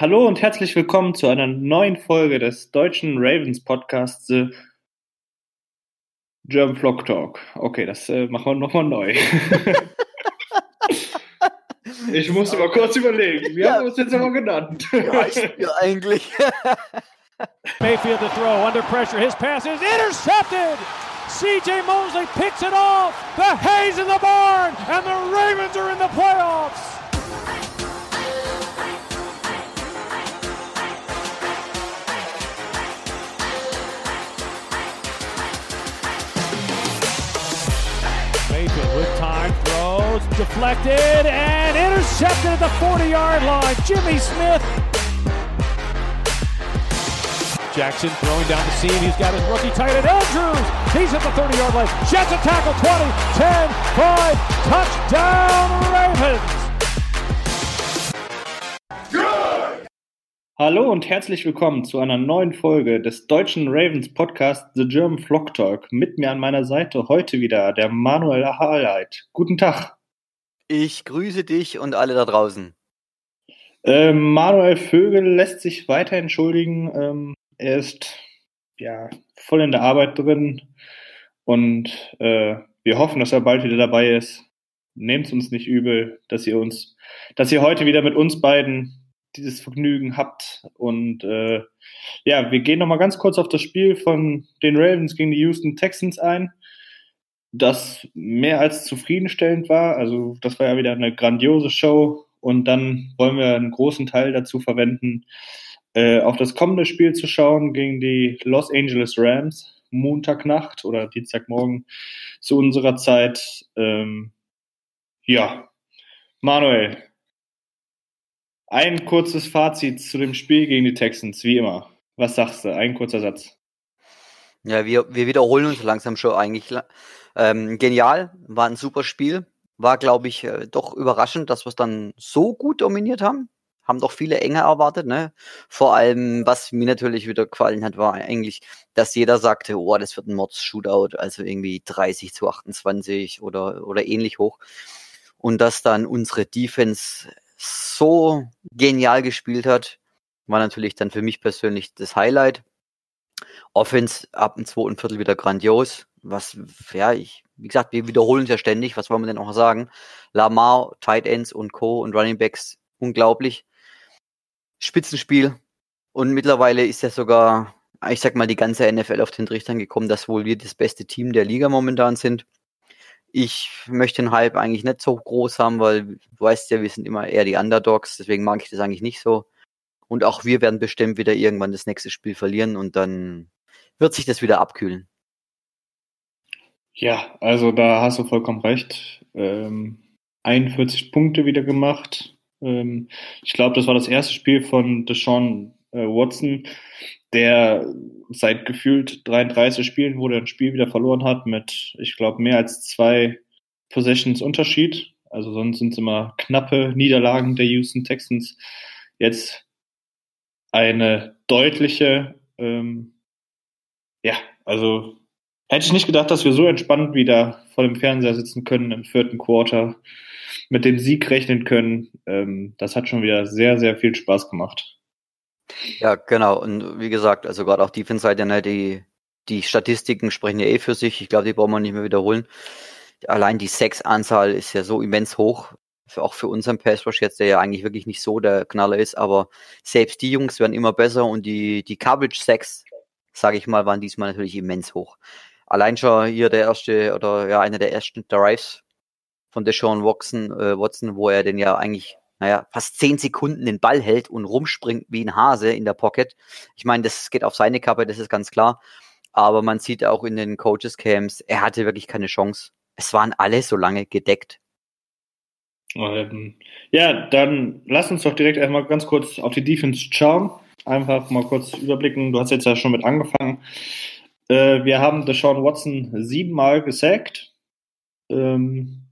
Hallo und herzlich willkommen zu einer neuen Folge des deutschen Ravens Podcasts The German Flock Talk. Okay, das äh, machen wir nochmal neu. ich musste mal kurz überlegen. Wir ja. haben uns jetzt aber genannt. Reicht mir eigentlich. Mayfield to throw under pressure. His pass is intercepted. CJ Mosley picks it off. The Hayes in the barn, and the Ravens are in the playoffs. Deflected and intercepted at the 40 yard line. Jimmy Smith. Jackson throwing down the seam. He's got his rookie tight end Andrews. He's at the 30 yard line. Jets a tackle 20, 10, 5. Touchdown Ravens. Hallo und herzlich willkommen zu einer neuen Folge des deutschen Ravens Podcast The German Flock Talk. Mit mir an meiner Seite heute wieder der Manuel Harleit. Guten Tag. Ich grüße dich und alle da draußen. Ähm, Manuel Vögel lässt sich weiter entschuldigen. Ähm, er ist ja voll in der Arbeit drin und äh, wir hoffen, dass er bald wieder dabei ist. Nehmt es uns nicht übel, dass ihr uns, dass ihr heute wieder mit uns beiden dieses Vergnügen habt. Und äh, ja, wir gehen nochmal ganz kurz auf das Spiel von den Ravens gegen die Houston Texans ein, das mehr als zufriedenstellend war. Also das war ja wieder eine grandiose Show. Und dann wollen wir einen großen Teil dazu verwenden, äh, auf das kommende Spiel zu schauen gegen die Los Angeles Rams. Montagnacht oder Dienstagmorgen zu unserer Zeit. Ähm, ja, Manuel, ein kurzes Fazit zu dem Spiel gegen die Texans, wie immer. Was sagst du? Ein kurzer Satz. Ja, wir, wir wiederholen uns langsam schon eigentlich. Ähm, genial, war ein super Spiel. War, glaube ich, äh, doch überraschend, dass wir es dann so gut dominiert haben. Haben doch viele enger erwartet, ne? Vor allem, was mir natürlich wieder gefallen hat, war eigentlich, dass jeder sagte, oh, das wird ein Mords-Shootout, also irgendwie 30 zu 28 oder, oder ähnlich hoch. Und dass dann unsere Defense so genial gespielt hat, war natürlich dann für mich persönlich das Highlight. Offense ab dem zweiten Viertel wieder grandios. Was, ja, ich, wie gesagt, wir wiederholen es ja ständig. Was wollen wir denn auch sagen? Lamar, Tight Ends und Co. und Running Backs, unglaublich. Spitzenspiel. Und mittlerweile ist ja sogar, ich sag mal, die ganze NFL auf den Trichtern gekommen, dass wohl wir das beste Team der Liga momentan sind. Ich möchte den Hype eigentlich nicht so groß haben, weil du weißt ja, wir sind immer eher die Underdogs, deswegen mag ich das eigentlich nicht so. Und auch wir werden bestimmt wieder irgendwann das nächste Spiel verlieren und dann wird sich das wieder abkühlen. Ja, also da hast du vollkommen recht. Ähm, 41 Punkte wieder gemacht. Ähm, ich glaube, das war das erste Spiel von Deshaun äh, Watson, der seit gefühlt 33 Spielen, wo der ein Spiel wieder verloren hat, mit, ich glaube, mehr als zwei Possessions Unterschied. Also sonst sind es immer knappe Niederlagen der Houston Texans. Jetzt eine deutliche, ähm, ja, also hätte ich nicht gedacht, dass wir so entspannt wieder vor dem Fernseher sitzen können im vierten Quarter, mit dem Sieg rechnen können. Ähm, das hat schon wieder sehr, sehr viel Spaß gemacht. Ja, genau. Und wie gesagt, also gerade auch Defense-Seite, ne, die, die Statistiken sprechen ja eh für sich. Ich glaube, die brauchen wir nicht mehr wiederholen. Allein die Sex-Anzahl ist ja so immens hoch. Für, auch für unseren Pass Rush jetzt, der ja eigentlich wirklich nicht so der Knaller ist, aber selbst die Jungs werden immer besser und die, die Coverage Sex, sage ich mal, waren diesmal natürlich immens hoch. Allein schon hier der erste oder ja, einer der ersten Drives von Deshaun Watson, äh, Watson, wo er den ja eigentlich naja, fast zehn Sekunden den Ball hält und rumspringt wie ein Hase in der Pocket. Ich meine, das geht auf seine Kappe, das ist ganz klar. Aber man sieht auch in den Coaches Camps, er hatte wirklich keine Chance. Es waren alle so lange gedeckt. Ähm, ja, dann lass uns doch direkt einmal ganz kurz auf die Defense schauen. Einfach mal kurz überblicken. Du hast jetzt ja schon mit angefangen. Äh, wir haben Deshaun Watson siebenmal gesackt. Ähm,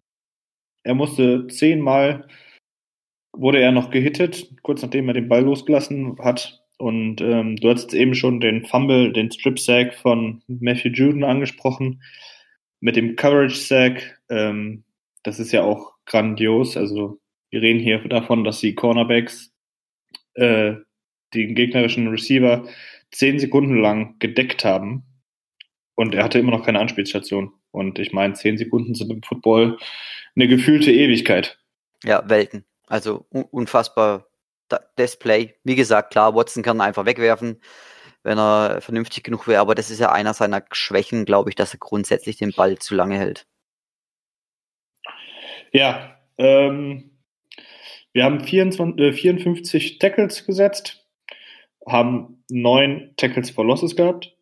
er musste zehnmal wurde er noch gehittet, kurz nachdem er den Ball losgelassen hat. Und ähm, du hast eben schon den Fumble, den Strip-Sack von Matthew Juden angesprochen. Mit dem Coverage-Sack, ähm, das ist ja auch grandios. Also wir reden hier davon, dass die Cornerbacks äh, den gegnerischen Receiver zehn Sekunden lang gedeckt haben und er hatte immer noch keine Anspielstation. Und ich meine, zehn Sekunden sind im Football eine gefühlte Ewigkeit. Ja, Welten. Also unfassbar Display. Wie gesagt, klar, Watson kann einfach wegwerfen, wenn er vernünftig genug wäre, aber das ist ja einer seiner Schwächen, glaube ich, dass er grundsätzlich den Ball zu lange hält. Ja, ähm, wir haben 24, äh, 54 Tackles gesetzt, haben neun Tackles for Losses gehabt.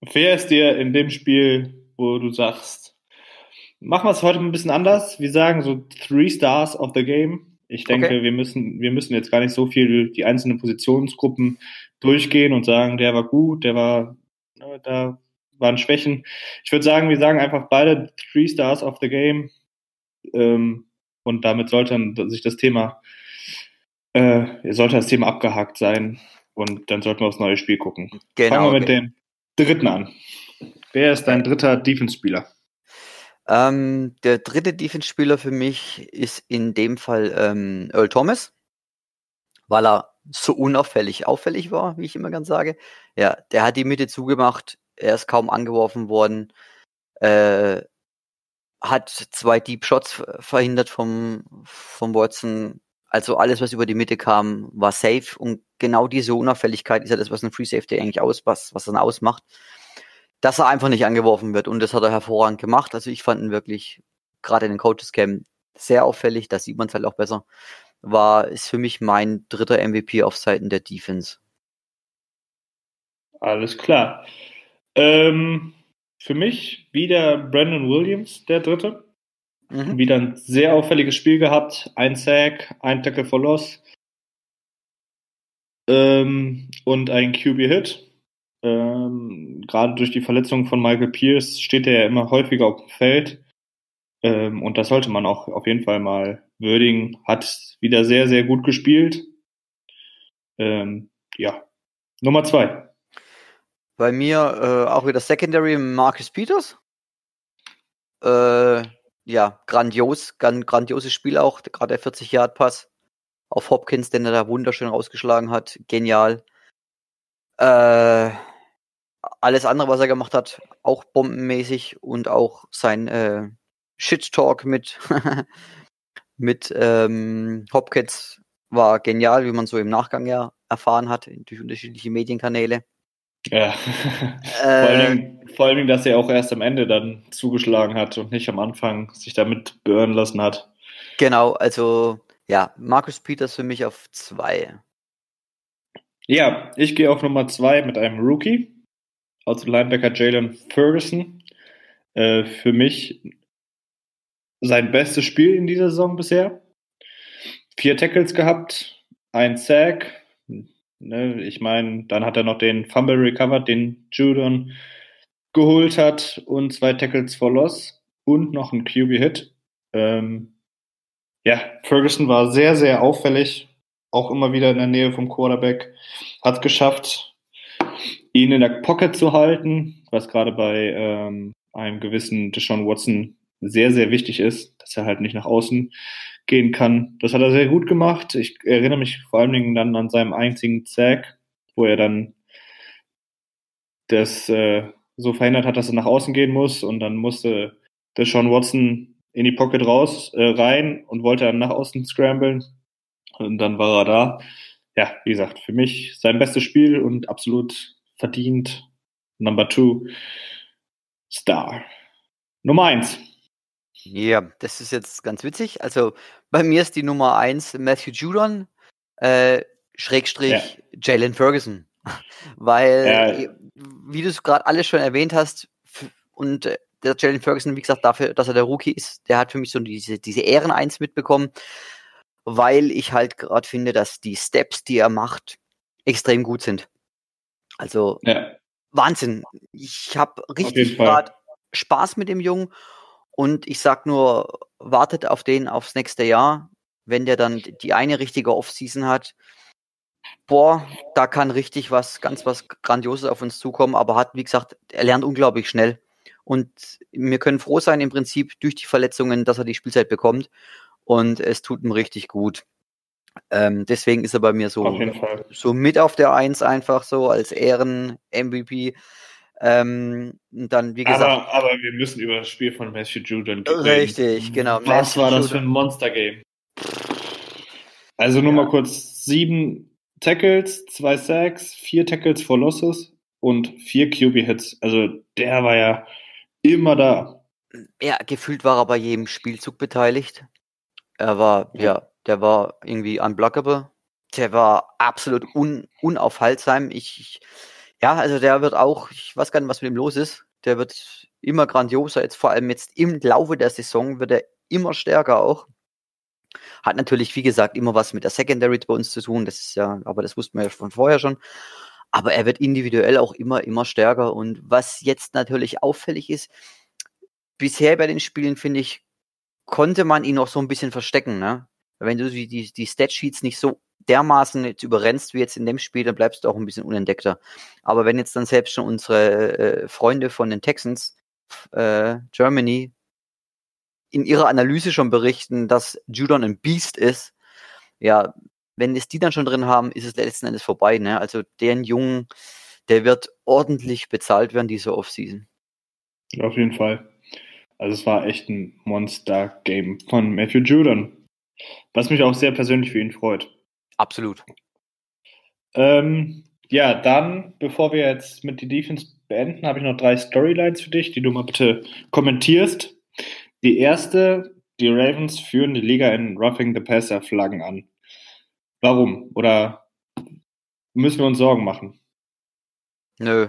Wer ist dir in dem Spiel, wo du sagst, machen wir es heute ein bisschen anders? Wir sagen so Three Stars of the Game. Ich denke, okay. wir müssen, wir müssen jetzt gar nicht so viel die einzelnen Positionsgruppen durchgehen und sagen, der war gut, der war, da waren Schwächen. Ich würde sagen, wir sagen einfach beide Three Stars of the Game. Ähm, und damit sollte sich das Thema, äh, sollte das Thema abgehakt sein. Und dann sollten wir aufs neue Spiel gucken. Genau, Fangen wir mit okay. dem dritten an. Wer ist dein dritter Defense-Spieler? Ähm, der dritte Defense-Spieler für mich ist in dem Fall ähm, Earl Thomas, weil er so unauffällig auffällig war, wie ich immer ganz sage. Ja, der hat die Mitte zugemacht, er ist kaum angeworfen worden, äh, hat zwei Deep Shots verhindert vom, vom Watson. Also alles, was über die Mitte kam, war safe und genau diese Unauffälligkeit ist ja das, was ein Free Safety eigentlich aus, was, was dann ausmacht, dass er einfach nicht angeworfen wird und das hat er hervorragend gemacht. Also ich fand ihn wirklich gerade in den Coaches Camp sehr auffällig, da sieht man es halt auch besser. War, ist für mich mein dritter MVP auf Seiten der Defense. Alles klar. Ähm, für mich wieder Brandon Williams, der dritte. Mhm. Wieder ein sehr auffälliges Spiel gehabt. Ein Sack, ein Tackle for Loss ähm, und ein QB-Hit. Ähm, Gerade durch die Verletzung von Michael Pierce steht er ja immer häufiger auf dem Feld. Ähm, und das sollte man auch auf jeden Fall mal würdigen. Hat wieder sehr, sehr gut gespielt. Ähm, ja. Nummer zwei. Bei mir äh, auch wieder Secondary Marcus Peters. Äh, ja, grandios, ganz grandioses Spiel auch, gerade der 40-Yard-Pass auf Hopkins, den er da wunderschön rausgeschlagen hat. Genial. Äh, alles andere, was er gemacht hat, auch bombenmäßig und auch sein äh, Shit-Talk mit, mit ähm, Hopkins war genial, wie man so im Nachgang ja erfahren hat, durch unterschiedliche Medienkanäle. Ja, vor, allen äh. Dingen, vor allen Dingen, dass er auch erst am Ende dann zugeschlagen hat und nicht am Anfang sich damit beirren lassen hat. Genau, also ja, Markus Peters für mich auf zwei. Ja, ich gehe auf Nummer zwei mit einem Rookie, also Linebacker Jalen Ferguson. Äh, für mich sein bestes Spiel in dieser Saison bisher. Vier Tackles gehabt, ein Sack, Ne, ich meine, dann hat er noch den Fumble recovered, den Judon geholt hat und zwei Tackles for Loss und noch ein QB-Hit. Ähm, ja, Ferguson war sehr, sehr auffällig, auch immer wieder in der Nähe vom Quarterback, hat geschafft, ihn in der Pocket zu halten, was gerade bei ähm, einem gewissen Deshaun Watson sehr, sehr wichtig ist, dass er halt nicht nach außen gehen kann. Das hat er sehr gut gemacht. Ich erinnere mich vor allen Dingen dann an seinem einzigen Zack, wo er dann das äh, so verhindert hat, dass er nach außen gehen muss und dann musste der Sean Watson in die Pocket raus, äh, rein und wollte dann nach außen scramblen und dann war er da. Ja, wie gesagt, für mich sein bestes Spiel und absolut verdient. Number two Star. Nummer eins. Ja, das ist jetzt ganz witzig. Also bei mir ist die Nummer eins Matthew Judon, äh, Schrägstrich ja. Jalen Ferguson. Weil, ja. Wie du es gerade alles schon erwähnt hast, und äh, der Jalen Ferguson, wie gesagt, dafür, dass er der Rookie ist, der hat für mich so diese, diese Ehren-Eins mitbekommen, weil ich halt gerade finde, dass die Steps, die er macht, extrem gut sind. Also ja. Wahnsinn. Ich habe richtig gerade Spaß mit dem Jungen und ich sag nur, wartet auf den aufs nächste Jahr, wenn der dann die eine richtige Offseason hat. Boah, da kann richtig was, ganz was Grandioses auf uns zukommen, aber hat, wie gesagt, er lernt unglaublich schnell. Und wir können froh sein im Prinzip durch die Verletzungen, dass er die Spielzeit bekommt. Und es tut ihm richtig gut. Ähm, deswegen ist er bei mir so, so mit auf der Eins einfach so als Ehren-MVP. Ähm, dann, wie gesagt. Aber, aber, wir müssen über das Spiel von Matthew Judon reden. Richtig, genau. Was Matthew war das Judon. für ein Monster-Game? Also nur ja. mal kurz: sieben Tackles, zwei Sacks, vier Tackles for Losses und vier QB-Hits. Also der war ja immer da. Ja, gefühlt war er bei jedem Spielzug beteiligt. Er war, ja, ja der war irgendwie unblockable. Der war absolut un, unaufhaltsam. Ich, ich ja, also der wird auch, ich weiß gar nicht, was mit ihm los ist. Der wird immer grandioser. Jetzt vor allem jetzt im Laufe der Saison wird er immer stärker auch. Hat natürlich, wie gesagt, immer was mit der Secondary bei uns zu tun. Das ist ja, aber das wussten wir ja von vorher schon. Aber er wird individuell auch immer, immer stärker. Und was jetzt natürlich auffällig ist, bisher bei den Spielen, finde ich, konnte man ihn noch so ein bisschen verstecken, ne? Wenn du die, die, Statsheets nicht so dermaßen jetzt überrennst wie jetzt in dem Spiel, dann bleibst du auch ein bisschen unentdeckter. Aber wenn jetzt dann selbst schon unsere äh, Freunde von den Texans, äh, Germany, in ihrer Analyse schon berichten, dass Judon ein Beast ist, ja, wenn es die dann schon drin haben, ist es letzten Endes vorbei. Ne? Also den Jungen, der wird ordentlich bezahlt werden diese Offseason. Auf jeden Fall. Also es war echt ein Monster-Game von Matthew Judon. Was mich auch sehr persönlich für ihn freut. Absolut. Ähm, ja, dann, bevor wir jetzt mit die Defense beenden, habe ich noch drei Storylines für dich, die du mal bitte kommentierst. Die erste, die Ravens führen die Liga in Roughing the Passer Flaggen an. Warum? Oder müssen wir uns Sorgen machen? Nö,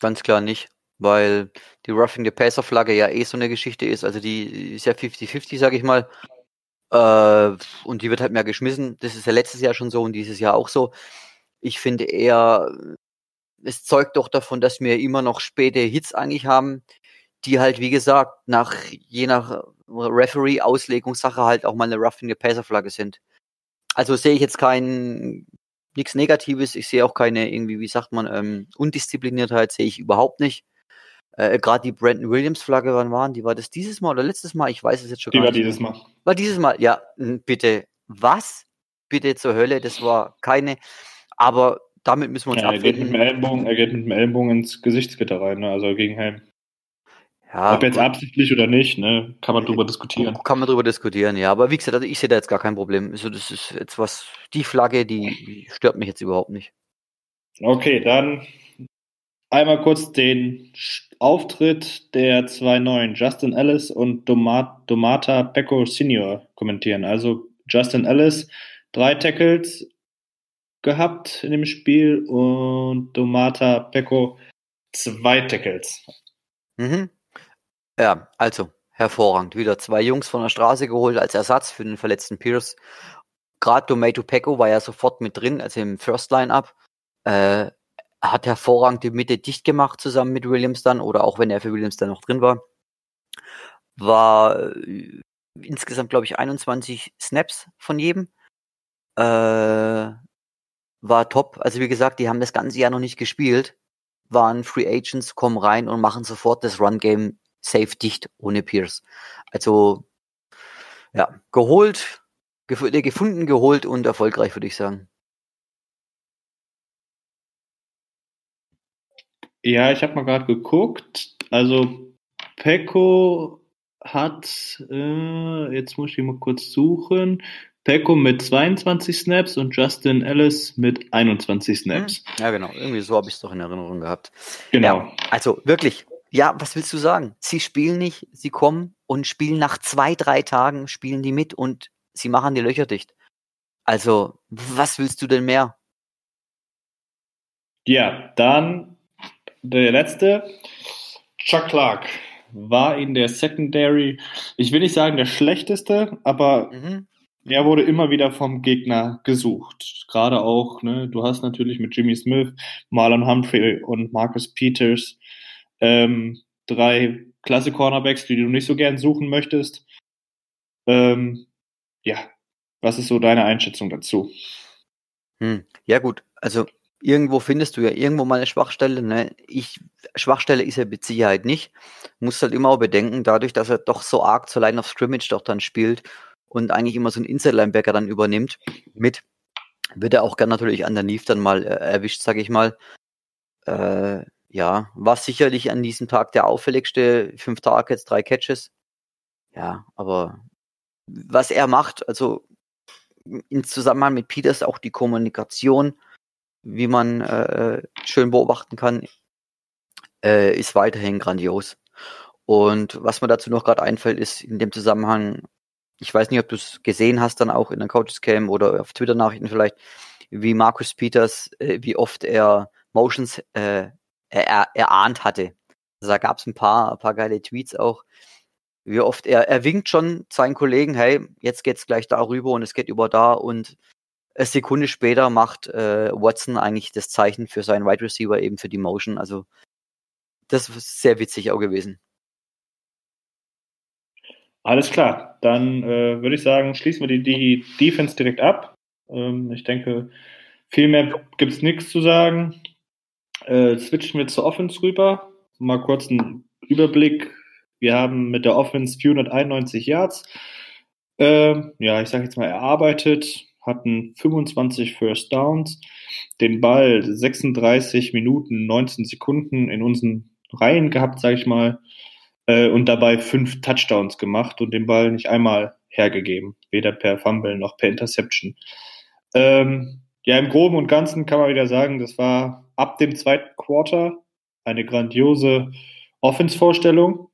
ganz klar nicht, weil die Roughing the Passer Flagge ja eh so eine Geschichte ist. Also die ist ja 50-50, sage ich mal. Äh, und die wird halt mehr geschmissen. Das ist ja letztes Jahr schon so und dieses Jahr auch so. Ich finde eher, es zeugt doch davon, dass wir immer noch späte Hits eigentlich haben, die halt, wie gesagt, nach, je nach Referee-Auslegungssache halt auch mal eine Roughing the Passer Flagge sind. Also sehe ich jetzt kein, nichts Negatives. Ich sehe auch keine irgendwie, wie sagt man, ähm, Undiszipliniertheit sehe ich überhaupt nicht. Äh, Gerade die Brandon Williams Flagge, wann waren die? War das dieses Mal oder letztes Mal? Ich weiß es jetzt schon die gar nicht. Die war dieses Mal. War dieses Mal, ja. Bitte, was? Bitte zur Hölle, das war keine. Aber damit müssen wir uns ja, er geht mit dem Ellenbogen, Er geht mit dem Ellenbogen ins Gesichtsgitter rein, ne? also gegen Helm. Ja, Ob jetzt absichtlich oder nicht, ne, kann man drüber diskutieren. Kann man drüber diskutieren, ja. Aber wie gesagt, also ich sehe da jetzt gar kein Problem. Also das ist jetzt was, die Flagge, die stört mich jetzt überhaupt nicht. Okay, dann einmal kurz den Auftritt der zwei neuen, Justin Ellis und Domat Domata Pecco Senior, kommentieren. Also Justin Ellis, drei Tackles gehabt in dem Spiel und Domata Pecco, zwei Tackles. Mhm. Ja, also hervorragend. Wieder zwei Jungs von der Straße geholt als Ersatz für den verletzten Pierce. Gerade Domato Pecco war ja sofort mit drin, also im First Line-Up. Äh, hat hervorragend die Mitte dicht gemacht zusammen mit Williams dann oder auch wenn er für Williams dann noch drin war. War äh, insgesamt, glaube ich, 21 Snaps von jedem. Äh, war top. Also wie gesagt, die haben das ganze Jahr noch nicht gespielt. Waren Free Agents, kommen rein und machen sofort das Run-Game safe dicht ohne Pierce. Also ja, geholt, gef gefunden, geholt und erfolgreich, würde ich sagen. Ja, ich habe mal gerade geguckt. Also Pecco hat, äh, jetzt muss ich mal kurz suchen, Pecco mit 22 Snaps und Justin Ellis mit 21 Snaps. Hm. Ja, genau. Irgendwie so habe ich es doch in Erinnerung gehabt. Genau. Ja, also wirklich, ja, was willst du sagen? Sie spielen nicht, sie kommen und spielen nach zwei, drei Tagen, spielen die mit und sie machen die Löcher dicht. Also, was willst du denn mehr? Ja, dann der letzte, Chuck Clark, war in der Secondary, ich will nicht sagen der schlechteste, aber mhm. er wurde immer wieder vom Gegner gesucht. Gerade auch, ne, du hast natürlich mit Jimmy Smith, Marlon Humphrey und Marcus Peters ähm, drei klasse Cornerbacks, die du nicht so gern suchen möchtest. Ähm, ja, was ist so deine Einschätzung dazu? Hm. Ja gut, also irgendwo findest du ja irgendwo mal eine Schwachstelle. Ne? Ich, Schwachstelle ist er mit Sicherheit nicht. Muss halt immer auch bedenken, dadurch, dass er doch so arg zur Line of Scrimmage doch dann spielt und eigentlich immer so ein Inside-Linebacker dann übernimmt mit, wird er auch gern natürlich an der Neve dann mal äh, erwischt, sag ich mal. Äh, ja, war sicherlich an diesem Tag der auffälligste. Fünf Targets, drei Catches. Ja, aber was er macht, also in Zusammenhang mit Peters auch die Kommunikation, wie man äh, schön beobachten kann, äh, ist weiterhin grandios. Und was mir dazu noch gerade einfällt, ist in dem Zusammenhang, ich weiß nicht, ob du es gesehen hast, dann auch in der Coaches Cam oder auf Twitter-Nachrichten vielleicht, wie Markus Peters, äh, wie oft er Motions äh, er, erahnt hatte. Also da gab es ein paar, ein paar geile Tweets auch, wie oft er, er winkt schon seinen Kollegen, hey, jetzt geht's gleich darüber und es geht über da und eine Sekunde später macht äh, Watson eigentlich das Zeichen für seinen Wide Receiver eben für die Motion. Also das ist sehr witzig auch gewesen. Alles klar, dann äh, würde ich sagen, schließen wir die, die Defense direkt ab. Ähm, ich denke, viel mehr gibt es nichts zu sagen. Äh, switchen wir zur Offense rüber. Mal kurz einen Überblick. Wir haben mit der Offense 491 Yards. Äh, ja, ich sage jetzt mal erarbeitet, hatten 25 First Downs, den Ball 36 Minuten 19 Sekunden in unseren Reihen gehabt, sage ich mal, äh, und dabei fünf Touchdowns gemacht und den Ball nicht einmal hergegeben, weder per Fumble noch per Interception. Ähm, ja, im Groben und Ganzen kann man wieder sagen, das war ab dem zweiten Quarter eine grandiose Offense-Vorstellung.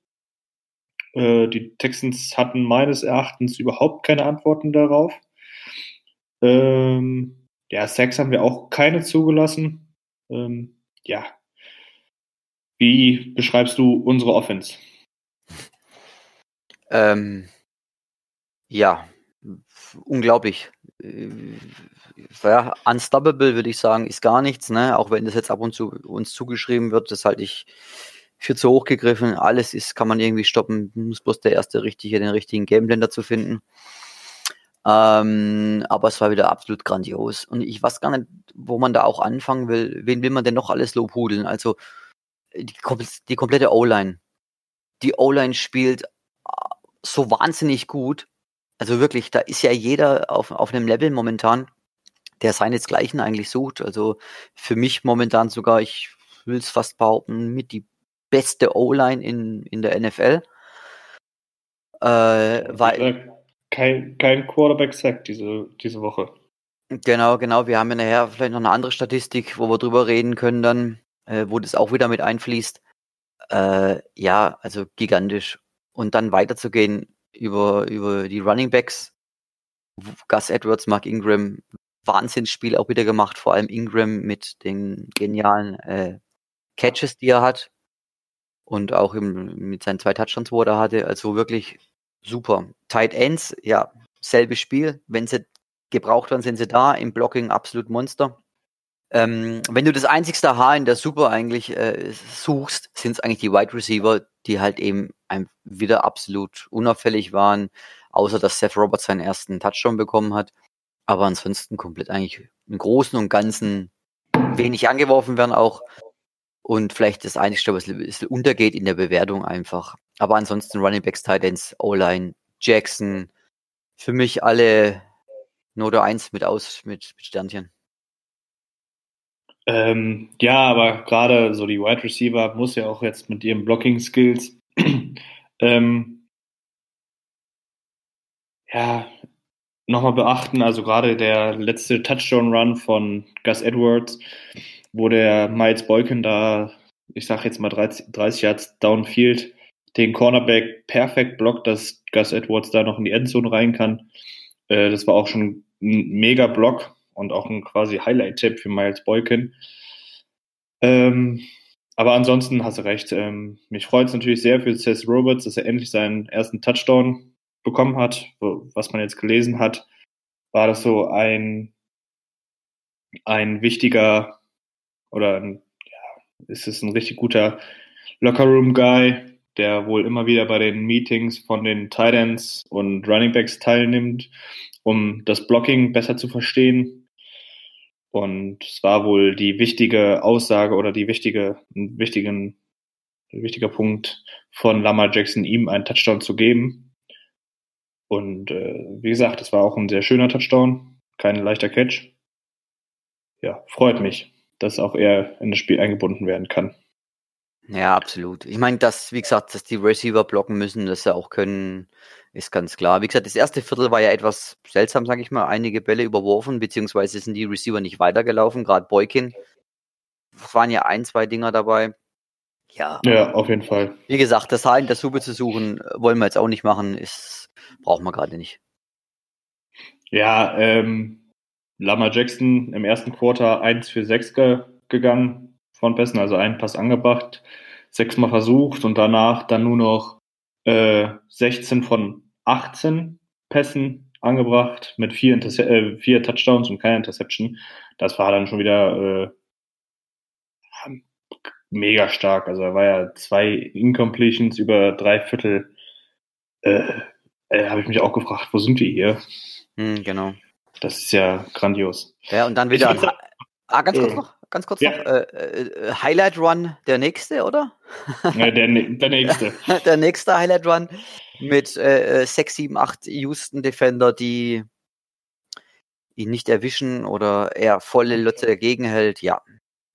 Äh, die Texans hatten meines Erachtens überhaupt keine Antworten darauf. Ähm, ja, Sex haben wir auch keine zugelassen. Ähm, ja. Wie beschreibst du unsere Offense? Ähm, ja, unglaublich. Äh, ja, unstoppable würde ich sagen, ist gar nichts, ne? Auch wenn das jetzt ab und zu uns zugeschrieben wird, das halte ich für zu hoch gegriffen. Alles ist, kann man irgendwie stoppen, muss bloß der erste richtige, den richtigen Gameplan dazu finden. Ähm, aber es war wieder absolut grandios. Und ich weiß gar nicht, wo man da auch anfangen will. Wen will man denn noch alles lobhudeln? Also die, die komplette O-Line. Die O-Line spielt so wahnsinnig gut. Also wirklich, da ist ja jeder auf, auf einem Level momentan, der seinesgleichen eigentlich sucht. Also für mich momentan sogar, ich will es fast behaupten, mit die beste O-Line in, in der NFL. Äh, weil, kein, kein Quarterback-Sack diese, diese Woche. Genau, genau. Wir haben ja nachher vielleicht noch eine andere Statistik, wo wir drüber reden können dann, äh, wo das auch wieder mit einfließt. Äh, ja, also gigantisch. Und dann weiterzugehen über, über die Running Backs. Gus Edwards, Mark Ingram, Wahnsinnsspiel auch wieder gemacht, vor allem Ingram mit den genialen äh, Catches, die er hat. Und auch im, mit seinen zwei Touchdowns, wo er da hatte. Also wirklich super. Tight Ends, ja, selbes Spiel. Wenn sie gebraucht werden, sind sie da. Im Blocking absolut Monster. Ähm, wenn du das einzigste Haar in der Super eigentlich äh, suchst, sind es eigentlich die Wide Receiver, die halt eben wieder absolut unauffällig waren, außer dass Seth Roberts seinen ersten Touchdown bekommen hat. Aber ansonsten komplett eigentlich im Großen und Ganzen wenig angeworfen werden auch. Und vielleicht das Einzige, was ein bisschen untergeht in der Bewertung einfach. Aber ansonsten Running Backs, Titans, O-Line, Jackson, für mich alle Note 1 mit aus, mit, mit Sternchen. Ähm, ja, aber gerade so die Wide Receiver muss ja auch jetzt mit ihren Blocking Skills ähm, ja nochmal beachten. Also gerade der letzte Touchdown Run von Gus Edwards, wo der Miles Boykin da, ich sag jetzt mal 30, 30 Yards downfield, den Cornerback perfekt blockt, dass Gus Edwards da noch in die Endzone rein kann. Äh, das war auch schon ein mega Block und auch ein quasi Highlight-Tipp für Miles Boykin. Ähm, aber ansonsten hast du recht. Ähm, mich freut es natürlich sehr für Seth Roberts, dass er endlich seinen ersten Touchdown bekommen hat. Was man jetzt gelesen hat, war das so ein, ein wichtiger oder ein, ja, ist es ein richtig guter Lockerroom-Guy, der wohl immer wieder bei den Meetings von den Titans und Runningbacks teilnimmt, um das Blocking besser zu verstehen. Und es war wohl die wichtige Aussage oder die wichtige, wichtigen, wichtiger Punkt von Lamar Jackson, ihm einen Touchdown zu geben. Und äh, wie gesagt, es war auch ein sehr schöner Touchdown, kein leichter Catch. Ja, freut mich, dass auch er in das Spiel eingebunden werden kann. Ja, absolut. Ich meine, dass, wie gesagt, dass die Receiver blocken müssen, dass sie auch können, ist ganz klar. Wie gesagt, das erste Viertel war ja etwas seltsam, sage ich mal. Einige Bälle überworfen, beziehungsweise sind die Receiver nicht weitergelaufen, gerade Boykin. Es waren ja ein, zwei Dinger dabei. Ja, Ja, auf jeden Fall. wie gesagt, das Haar in der Suppe zu suchen, äh, wollen wir jetzt auch nicht machen, ist, brauchen wir gerade nicht. Ja, ähm, Lama Jackson im ersten Quarter 1 für 6 ge gegangen von Pässen, also einen Pass angebracht, sechsmal versucht und danach dann nur noch äh, 16 von 18 Pässen angebracht mit vier, Interce äh, vier Touchdowns und keine Interception. Das war dann schon wieder äh, mega stark. Also er war ja zwei Incompletions über drei Viertel. Äh, äh, Habe ich mich auch gefragt, wo sind wir hier? Hm, genau. Das ist ja grandios. Ja, und dann wieder. ah, ganz kurz äh, noch, ganz kurz ja. noch. Äh, äh, Highlight Run der nächste, oder? Äh, der, der nächste. der nächste Highlight Run mit äh, 6, 7, 8 Houston Defender, die ihn nicht erwischen oder er volle Lotze dagegen hält. Ja,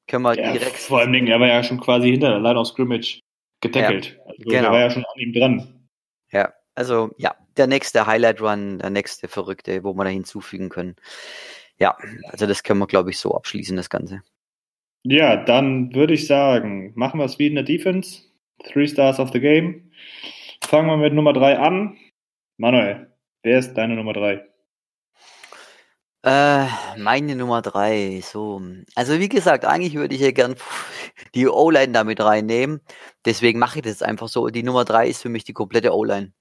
können wir Ja, direkt. vor allem, er war ja schon quasi hinter der Line of Scrimmage getackelt. also genau. Der war ja schon an ihm dran. Ja, also ja, der nächste Highlight Run, der nächste Verrückte, wo wir da hinzufügen können. Ja, also das können wir, glaube ich, so abschließen, das Ganze. Ja, dann würde ich sagen, machen wir es wie in der Defense. Three Stars of the Game. Fangen wir mit Nummer drei an. Manuel, wer ist deine Nummer drei? Äh, meine Nummer drei, so. Also wie gesagt, eigentlich würde ich ja gern die O-Line damit reinnehmen. Deswegen mache ich das einfach so. Die Nummer drei ist für mich die komplette O-Line.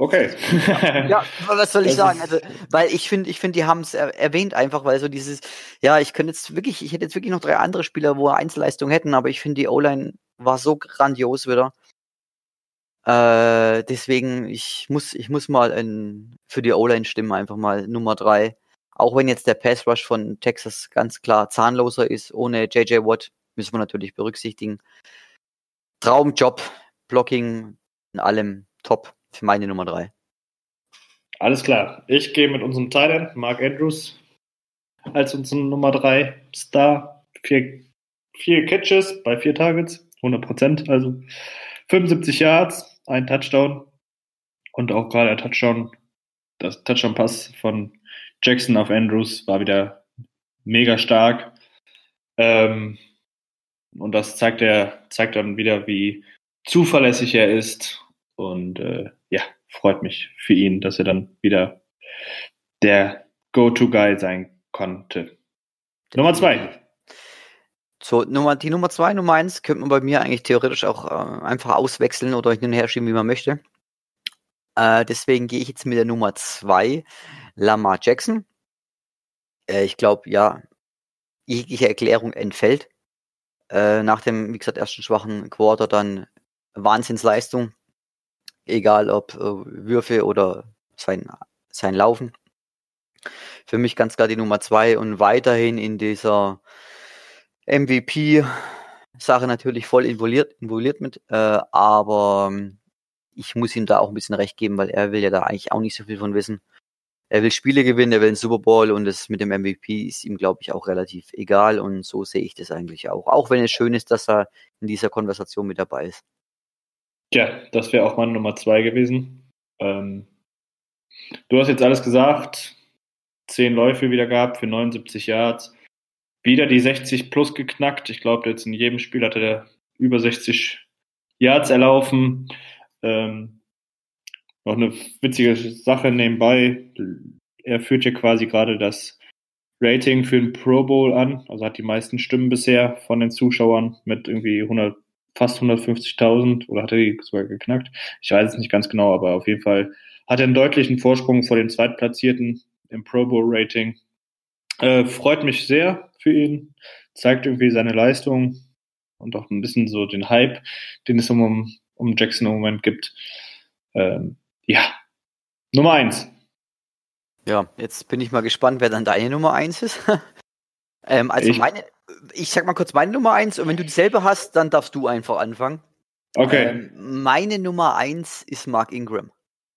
Okay. Ja, was soll ich Das sagen? Also, weil ich finde, ich finde, die haben es er erwähnt einfach, weil so dieses, ja, ich könnte jetzt wirklich, ich hätte jetzt wirklich noch drei andere Spieler, wo Einzelleistung hätten, aber ich finde, die O-Line war so grandios wieder. Äh, deswegen, ich muss, ich muss mal in, für die O-Line stimmen, einfach mal Nummer drei. Auch wenn jetzt der Pass Rush von Texas ganz klar zahnloser ist, ohne JJ Watt, müssen wir natürlich berücksichtigen. Traumjob, Blocking, in allem top für meine Nummer drei. Alles klar. Ich gehe mit unserem Titan, Mark Andrews, als unseren Nummer 3 Star. Vier, vier Catches bei vier Targets, 100 Prozent, also 75 Yards, ein Touchdown und auch gerade der Touchdown, das Touchdown-Pass von Jackson auf Andrews war wieder mega stark. Ähm, und das zeigt er, zeigt dann wieder, wie zuverlässig er ist. Und äh, ja, freut mich für ihn, dass er dann wieder der Go-To-Guy sein konnte. Nummer zwei. So, Nummer, die Nummer zwei, Nummer eins könnte man bei mir eigentlich theoretisch auch äh, einfach auswechseln oder hin und her schieben, wie man möchte. Äh, deswegen gehe ich jetzt mit der Nummer zwei, Lamar Jackson. Äh, ich glaube, ja, jegliche Erklärung entfällt. Äh, nach dem, wie gesagt, ersten schwachen Quarter dann Wahnsinnsleistung. Egal ob äh, Würfe oder sein, sein Laufen. Für mich ganz klar die Nummer zwei und weiterhin in dieser MVP-Sache natürlich voll involviert, involviert mit, äh, aber ähm, ich muss ihm da auch ein bisschen recht geben, weil er will ja da eigentlich auch nicht so viel von wissen. Er will Spiele gewinnen, er will einen Super Bowl und das mit dem MVP ist ihm, glaube ich, auch relativ egal und so sehe ich das eigentlich auch. Auch wenn es schön ist, dass er in dieser Konversation mit dabei ist. Ja, das wäre auch meine Nummer zwei gewesen. Ähm, du hast jetzt alles gesagt. Zehn Läufe wieder gehabt für 79 Yards. Wieder die 60 plus geknackt. Ich glaube, jetzt in jedem Spiel hatte er über 60 Yards erlaufen. Ähm, noch eine witzige Sache nebenbei. Er führt ja quasi gerade das Rating für den Pro Bowl an. Also hat die meisten Stimmen bisher von den Zuschauern mit irgendwie 100, fast 150.000 oder hat er die sogar geknackt? Ich weiß es nicht ganz genau, aber auf jeden Fall hat er einen deutlichen Vorsprung vor den Zweitplatzierten im Pro Bowl Rating. Äh, freut mich sehr für ihn, zeigt irgendwie seine Leistung und auch ein bisschen so den Hype, den es um, um Jackson im Moment gibt. Ähm, ja, Nummer eins. Ja, jetzt bin ich mal gespannt, wer dann deine Nummer eins ist. ähm, also Ich- meine, ich sag mal kurz meine Nummer eins und wenn du dieselbe hast, dann darfst du einfach anfangen. Okay. Ähm, meine Nummer eins ist Mark Ingram.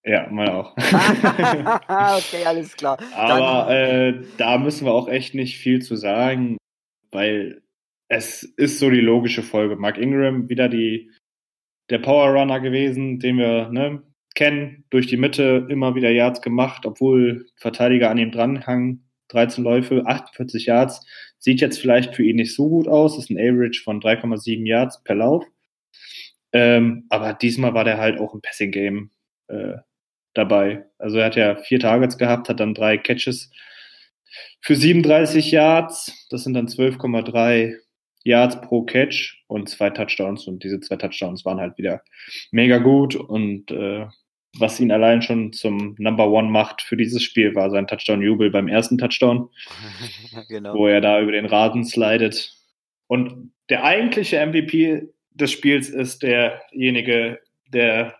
Ja, meine auch. okay, alles klar. Aber äh, da müssen wir auch echt nicht viel zu sagen, weil es ist so die logische Folge. Mark Ingram wieder die der Power Runner gewesen, den wir ne, kennen, durch die Mitte immer wieder Yards gemacht, obwohl Verteidiger an ihm dranhangen. 13 Läufe, 48 Yards. Sieht jetzt vielleicht für ihn nicht so gut aus. Ist ein Average von 3,7 Yards per Lauf. Ähm, aber diesmal war der halt auch im Passing Game äh, dabei. Also er hat ja vier Targets gehabt, hat dann drei Catches für 37 Yards. Das sind dann 12,3 Yards pro Catch und zwei Touchdowns. Und diese zwei Touchdowns waren halt wieder mega gut. Und äh, was ihn allein schon zum Number One macht für dieses Spiel, war sein Touchdown-Jubel beim ersten Touchdown, genau. wo er da über den Rasen slidet. Und der eigentliche MVP des Spiels ist derjenige, der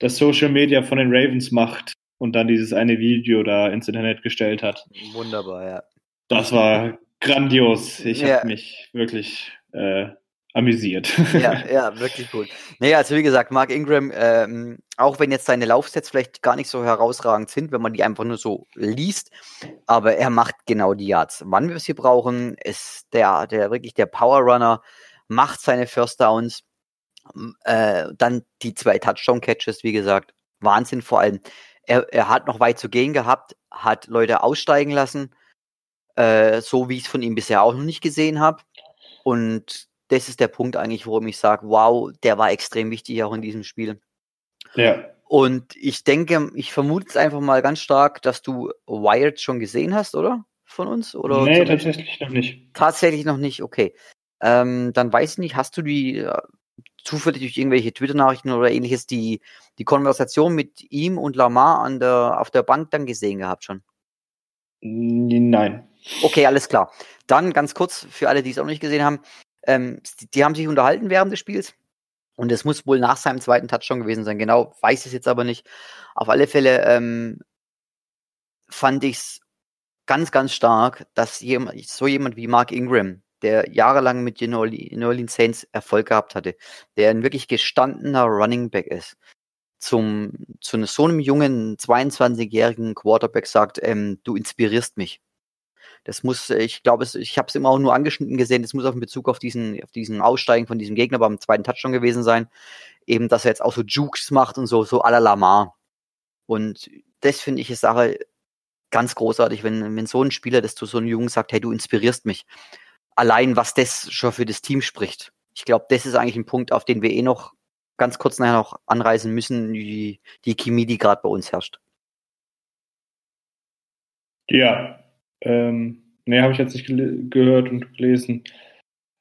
das Social Media von den Ravens macht und dann dieses eine Video da ins Internet gestellt hat. Wunderbar, ja. Das war grandios. Ich Ja. habe mich wirklich äh, amüsiert. ja, ja, wirklich gut. Nee, also wie gesagt, Mark Ingram, ähm, auch wenn jetzt seine Laufsets vielleicht gar nicht so herausragend sind, wenn man die einfach nur so liest, aber er macht genau die Yards. Wann wir sie brauchen, ist der, der wirklich der Power Runner, macht seine First Downs, äh, dann die zwei Touchdown Catches, wie gesagt, Wahnsinn vor allem. Er, er hat noch weit zu gehen gehabt, hat Leute aussteigen lassen, äh, so wie ich es von ihm bisher auch noch nicht gesehen habe. Und das ist der Punkt eigentlich, warum ich sage, wow, der war extrem wichtig auch in diesem Spiel. ja. Und ich denke, ich vermute es einfach mal ganz stark, dass du Wired schon gesehen hast, oder? Von uns? Oder nee, tatsächlich noch nicht. tatsächlich noch nicht, okay. Ähm, dann weiß ich nicht, hast du die äh, zufällig durch irgendwelche Twitter-Nachrichten oder ähnliches die, die Konversation mit ihm und Lamar an der, auf der Bank dann gesehen gehabt schon? Nein. Okay, alles klar. Dann ganz kurz für alle, die es auch noch nicht gesehen haben. Ähm, die, haben sich unterhalten während des Spiels. Und es muss wohl nach seinem zweiten Touchdown gewesen sein. Genau, weiß es jetzt aber nicht. Auf alle Fälle ähm, fand ich es ganz, ganz stark, dass jemand, so jemand wie Mark Ingram, der jahrelang mit den New Orle- New Orleans Saints Erfolg gehabt hatte, der ein wirklich gestandener Running Back ist, zum, zu so einem jungen 22-jährigen Quarterback sagt, ähm, du inspirierst mich. Das muss, äh, ich glaube, ich habe es immer auch nur angeschnitten gesehen, das muss auf in Bezug auf diesen, auf diesen Aussteigen von diesem Gegner beim zweiten Touchdown gewesen sein. Eben, dass er jetzt auch so Jukes macht und so, so à la Lamar. Und das finde ich eine Sache ganz großartig, wenn, wenn so ein Spieler das zu so einem Jungen sagt, hey, du inspirierst mich. Allein, was das schon für das Team spricht. Ich glaube, das ist eigentlich ein Punkt, auf den wir eh noch ganz kurz nachher noch anreisen müssen, die, die Chemie, die gerade bei uns herrscht. Ja. Ähm, nee, habe ich jetzt nicht gehört und gelesen.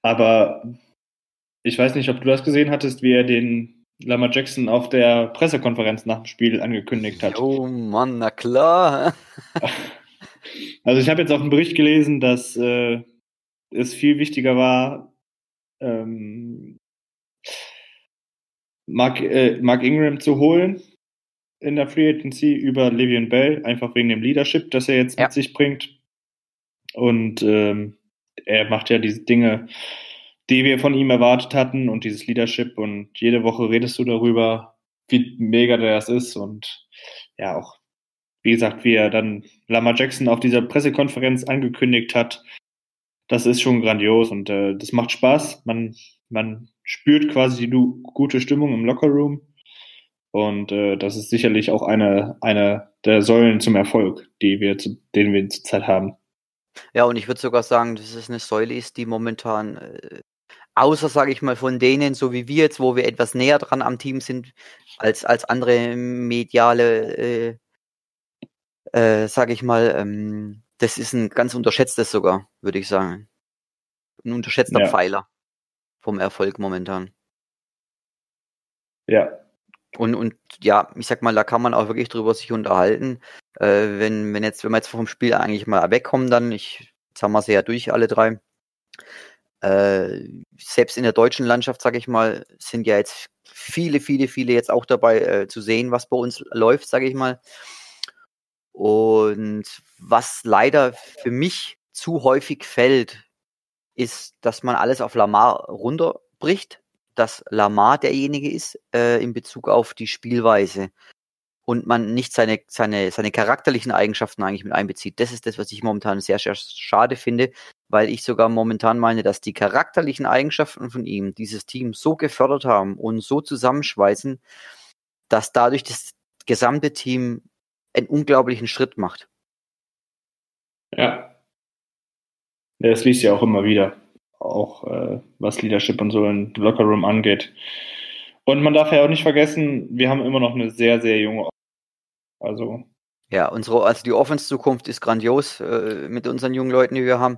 Aber ich weiß nicht, ob du das gesehen hattest, wie er den Lama Jackson auf der Pressekonferenz nach dem Spiel angekündigt hat. Oh Mann, na klar. Also ich habe jetzt auch einen Bericht gelesen, dass äh, es viel wichtiger war, ähm, Mark, äh, Mark Ingram zu holen in der Free Agency über Le'Veon Bell, einfach wegen dem Leadership, das er jetzt Ja. mit sich bringt. Und ähm, er macht ja diese Dinge, die wir von ihm erwartet hatten und dieses Leadership und jede Woche redest du darüber, wie mega das ist und ja auch wie gesagt, wie er dann Lama Jackson auf dieser Pressekonferenz angekündigt hat, das ist schon grandios und äh, das macht Spaß. Man, man spürt quasi die gute Stimmung im Lockerroom und äh, das ist sicherlich auch eine, eine der Säulen zum Erfolg, die wir zu, den wir zurzeit haben. Ja, und ich würde sogar sagen, dass es eine Säule ist, die momentan, äh, außer, sage ich mal, von denen, so wie wir jetzt, wo wir etwas näher dran am Team sind, als, als andere mediale, äh, äh, sage ich mal, ähm, das ist ein ganz unterschätztes sogar, würde ich sagen. Ein unterschätzter Ja. Pfeiler vom Erfolg momentan. Ja, Und, und ja, ich sag mal, da kann man auch wirklich drüber sich unterhalten. Äh, wenn, wenn jetzt, wenn wir jetzt vom Spiel eigentlich mal wegkommen, dann, ich, jetzt haben wir sie ja durch, alle drei. Äh, selbst in der deutschen Landschaft, sag ich mal, sind ja jetzt viele, viele, viele jetzt auch dabei äh, zu sehen, was bei uns läuft, sage ich mal. Und was leider für mich zu häufig fällt, ist, dass man alles auf Lamar runterbricht dass Lamar derjenige ist äh, in Bezug auf die Spielweise und man nicht seine, seine, seine charakterlichen Eigenschaften eigentlich mit einbezieht. Das ist das, was ich momentan sehr, sehr schade finde, weil ich sogar momentan meine, dass die charakterlichen Eigenschaften von ihm dieses Team so gefördert haben und so zusammenschweißen, dass dadurch das gesamte Team einen unglaublichen Schritt macht. Ja. Das liest ja auch immer wieder, auch äh, was Leadership und so im Lockerroom angeht. Und man darf ja auch nicht vergessen, wir haben immer noch eine sehr, sehr junge also. Ja, unsere, also die Offense-Zukunft ist grandios äh, mit unseren jungen Leuten, die wir haben.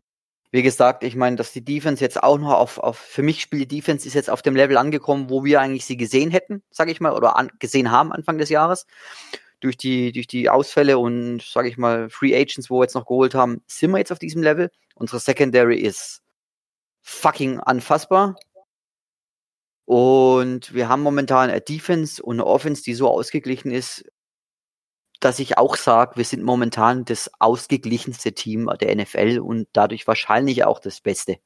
Wie gesagt, ich meine, dass die Defense jetzt auch noch auf, auf für mich spielt die Defense ist jetzt auf dem Level angekommen, wo wir eigentlich sie gesehen hätten, sage ich mal, oder an, gesehen haben Anfang des Jahres. Durch die, durch die Ausfälle und, sage ich mal, Free Agents, wo wir jetzt noch geholt haben, sind wir jetzt auf diesem Level. Unsere Secondary ist fucking anfassbar. Und wir haben momentan eine Defense und eine Offense, die so ausgeglichen ist, dass ich auch sage, wir sind momentan das ausgeglichenste Team der NFL und dadurch wahrscheinlich auch das Beste.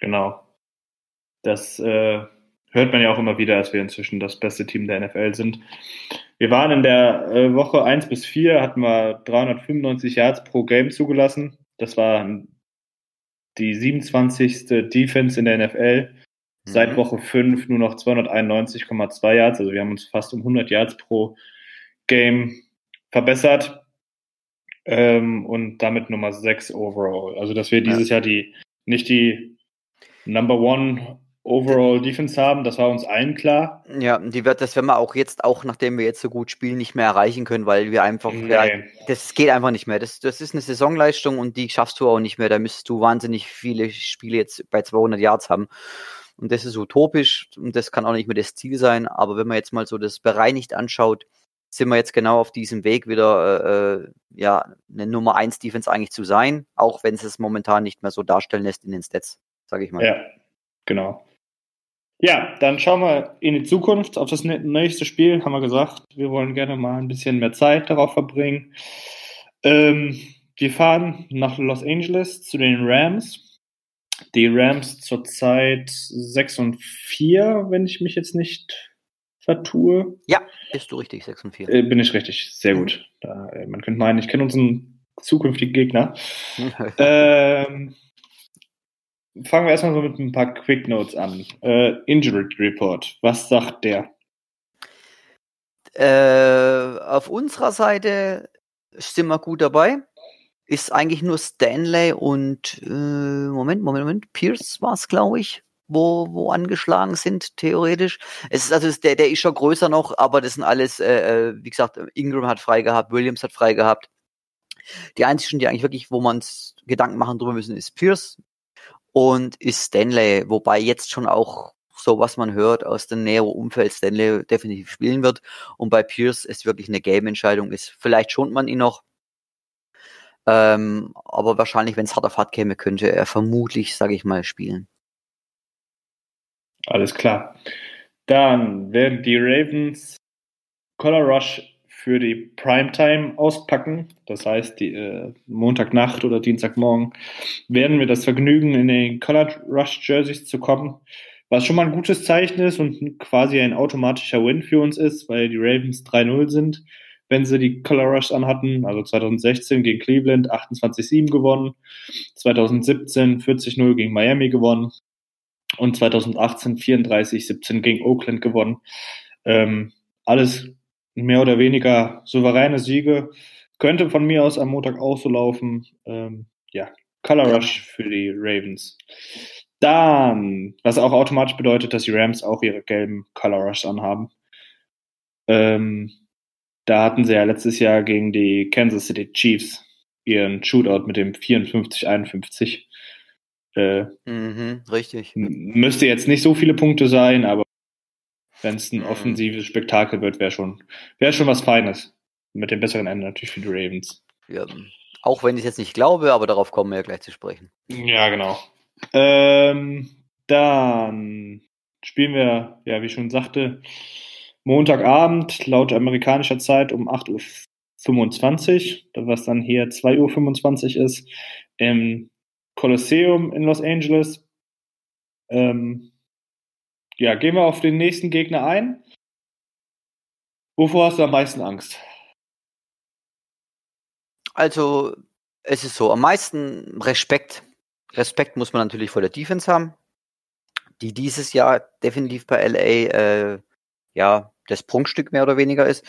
Genau. Das äh, hört man ja auch immer wieder, dass wir inzwischen das beste Team der NFL sind. Wir waren in der äh, Woche 1 bis 4, hatten wir 395 Yards pro Game zugelassen. Das war die 27. Defense in der NFL. Seit mhm. Woche 5 nur noch 291,2 Yards. Also wir haben uns fast um 100 Yards pro Game verbessert ähm, und damit Nummer 6 overall. Also, dass wir dieses ja. Jahr die nicht die Number One Overall Defense haben, das war uns allen klar. Ja, die wird, das werden wir auch jetzt, auch nachdem wir jetzt so gut spielen, nicht mehr erreichen können, weil wir einfach, ja, das geht einfach nicht mehr. Das, das ist eine Saisonleistung und die schaffst du auch nicht mehr. Da müsstest du wahnsinnig viele Spiele jetzt bei 200 Yards haben. Und das ist utopisch und das kann auch nicht mehr das Ziel sein. Aber wenn man jetzt mal so das bereinigt anschaut, sind wir jetzt genau auf diesem Weg wieder äh, äh ja eine Nummer 1 Defense eigentlich zu sein, auch wenn es es momentan nicht mehr so darstellen lässt in den Stats, sage ich mal. Ja, genau. Ja, dann schauen wir in die Zukunft auf das nächste Spiel. Haben wir gesagt, wir wollen gerne mal ein bisschen mehr Zeit darauf verbringen. Ähm, wir fahren nach Los Angeles zu den Rams. Die Rams zurzeit 6 und 4, wenn ich mich jetzt nicht vertue. Ja, bist du richtig, 6 und 4. Äh, bin ich richtig, sehr gut. Da, äh, man könnte meinen, ich kenne unseren zukünftigen Gegner. ähm, fangen wir erstmal so mit ein paar Quick Notes an. Äh, Injury Report, was sagt der? Äh, auf unserer Seite sind wir gut dabei. Ist eigentlich nur Stanley und äh, Moment, Moment, Moment, Pierce war es, glaube ich wo, wo angeschlagen sind, theoretisch. Es ist also der, der ist schon größer noch, aber das sind alles, äh, äh, wie gesagt, Ingram hat frei gehabt, Williams hat frei gehabt. Die einzigen, die eigentlich wirklich, wo man Gedanken machen drüber müssen, ist Pierce und ist Stanley, wobei jetzt schon auch so was man hört aus dem näheren Umfeld Stanley definitiv spielen wird. Und bei Pierce ist wirklich eine Game-Entscheidung ist. Vielleicht schont man ihn noch. Ähm, aber wahrscheinlich, wenn es hart auf hart käme, könnte er vermutlich, sage ich mal, spielen. Alles klar. Dann werden die Ravens Color Rush für die Primetime auspacken. Das heißt, die äh, Montagnacht oder Dienstagmorgen werden wir das Vergnügen, in den Color Rush Jerseys zu kommen. Was schon mal ein gutes Zeichen ist und quasi ein automatischer Win für uns ist, weil die Ravens 3-0 sind, wenn sie die Color Rush anhatten. Also 2016 gegen Cleveland 28-7 gewonnen, 2017 40-0 gegen Miami gewonnen, und 2018 34-17 gegen Oakland gewonnen. Ähm, alles mehr oder weniger souveräne Siege. Könnte von mir aus am Montag auch so laufen. Ähm, ja, Color Rush für die Ravens. Dann, was auch automatisch bedeutet, dass die Rams auch ihre gelben Color Rush anhaben. Ähm, da hatten sie ja letztes Jahr gegen die Kansas City Chiefs ihren Shootout mit dem 54-51. Äh, mhm, richtig. Müsste jetzt nicht so viele Punkte sein, aber wenn es ein mhm. offensives Spektakel wird, wäre schon, wäre schon was Feines. Mit dem besseren Ende natürlich für die Ravens. Ja, auch wenn ich es jetzt nicht glaube, aber darauf kommen wir ja gleich zu sprechen. Ja, genau. Ähm, dann spielen wir, ja, wie ich schon sagte, Montagabend laut amerikanischer Zeit um 8.25 Uhr, was dann hier 2.25 Uhr ist, im Kolosseum in Los Angeles. Ähm, ja, gehen wir auf den nächsten Gegner ein. Wovor hast du am meisten Angst? Also, es ist so, am meisten Respekt. Respekt muss man natürlich vor der Defense haben, die dieses Jahr definitiv bei LA äh, ja das Prunkstück mehr oder weniger ist.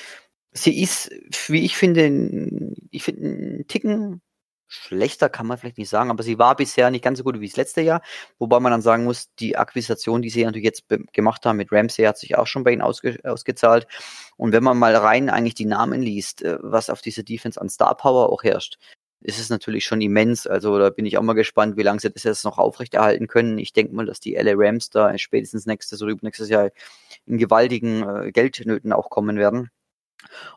Sie ist, wie ich finde, ich finde einen Ticken schlechter kann man vielleicht nicht sagen, aber sie war bisher nicht ganz so gut wie das letzte Jahr. Wobei man dann sagen muss, die Akquisition, die sie natürlich jetzt gemacht haben mit Ramsey, hat sich auch schon bei ihnen ausge ausgezahlt. Und wenn man mal rein eigentlich die Namen liest, äh, was auf dieser Defense an Star Power auch herrscht, ist es natürlich schon immens. Also da bin ich auch mal gespannt, wie lange sie das jetzt noch aufrechterhalten können. Ich denke mal, dass die LA Rams da spätestens nächstes oder übernächstes Jahr in gewaltigen äh, Geldnöten auch kommen werden.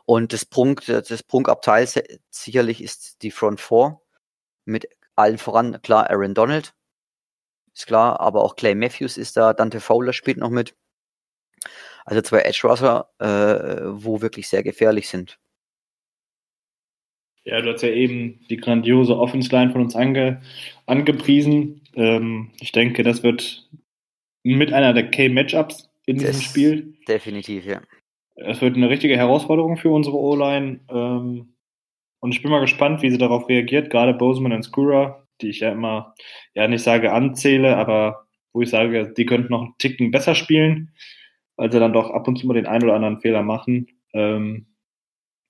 Und das Prunk, das Prunkabteil sicherlich ist die Front Four mit allen voran, klar, Aaron Donald, ist klar, aber auch Clay Matthews ist da, Dante Fowler spielt noch mit. Also zwei Edge Rusher, äh, wo wirklich sehr gefährlich sind. Ja, du hast ja eben die grandiose Offense Line von uns ange, angepriesen. Ähm, ich denke, das wird mit einer der K-Matchups in das diesem Spiel. Definitiv, ja. Es wird eine richtige Herausforderung für unsere O-Line. Ähm, und ich bin mal gespannt, wie sie darauf reagiert, gerade Boseman und Skura, die ich ja immer, ja nicht sage anzähle, aber wo ich sage, die könnten noch einen Ticken besser spielen, weil sie dann doch ab und zu mal den einen oder anderen Fehler machen. Ähm,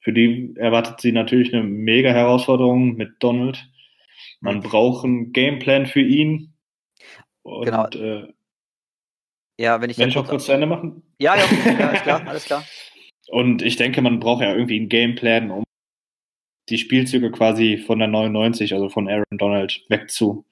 für die erwartet sie natürlich eine mega Herausforderung mit Donald. Man mhm. braucht einen Gameplan für ihn. Und, genau. Äh, ja, wenn ich, wenn ich auch kurz zu Ende machen? Ja, ja, ja, ist klar, alles klar. Und ich denke, man braucht ja irgendwie einen Gameplan, um die Spielzüge quasi von der 99, also von Aaron Donald, wegzu,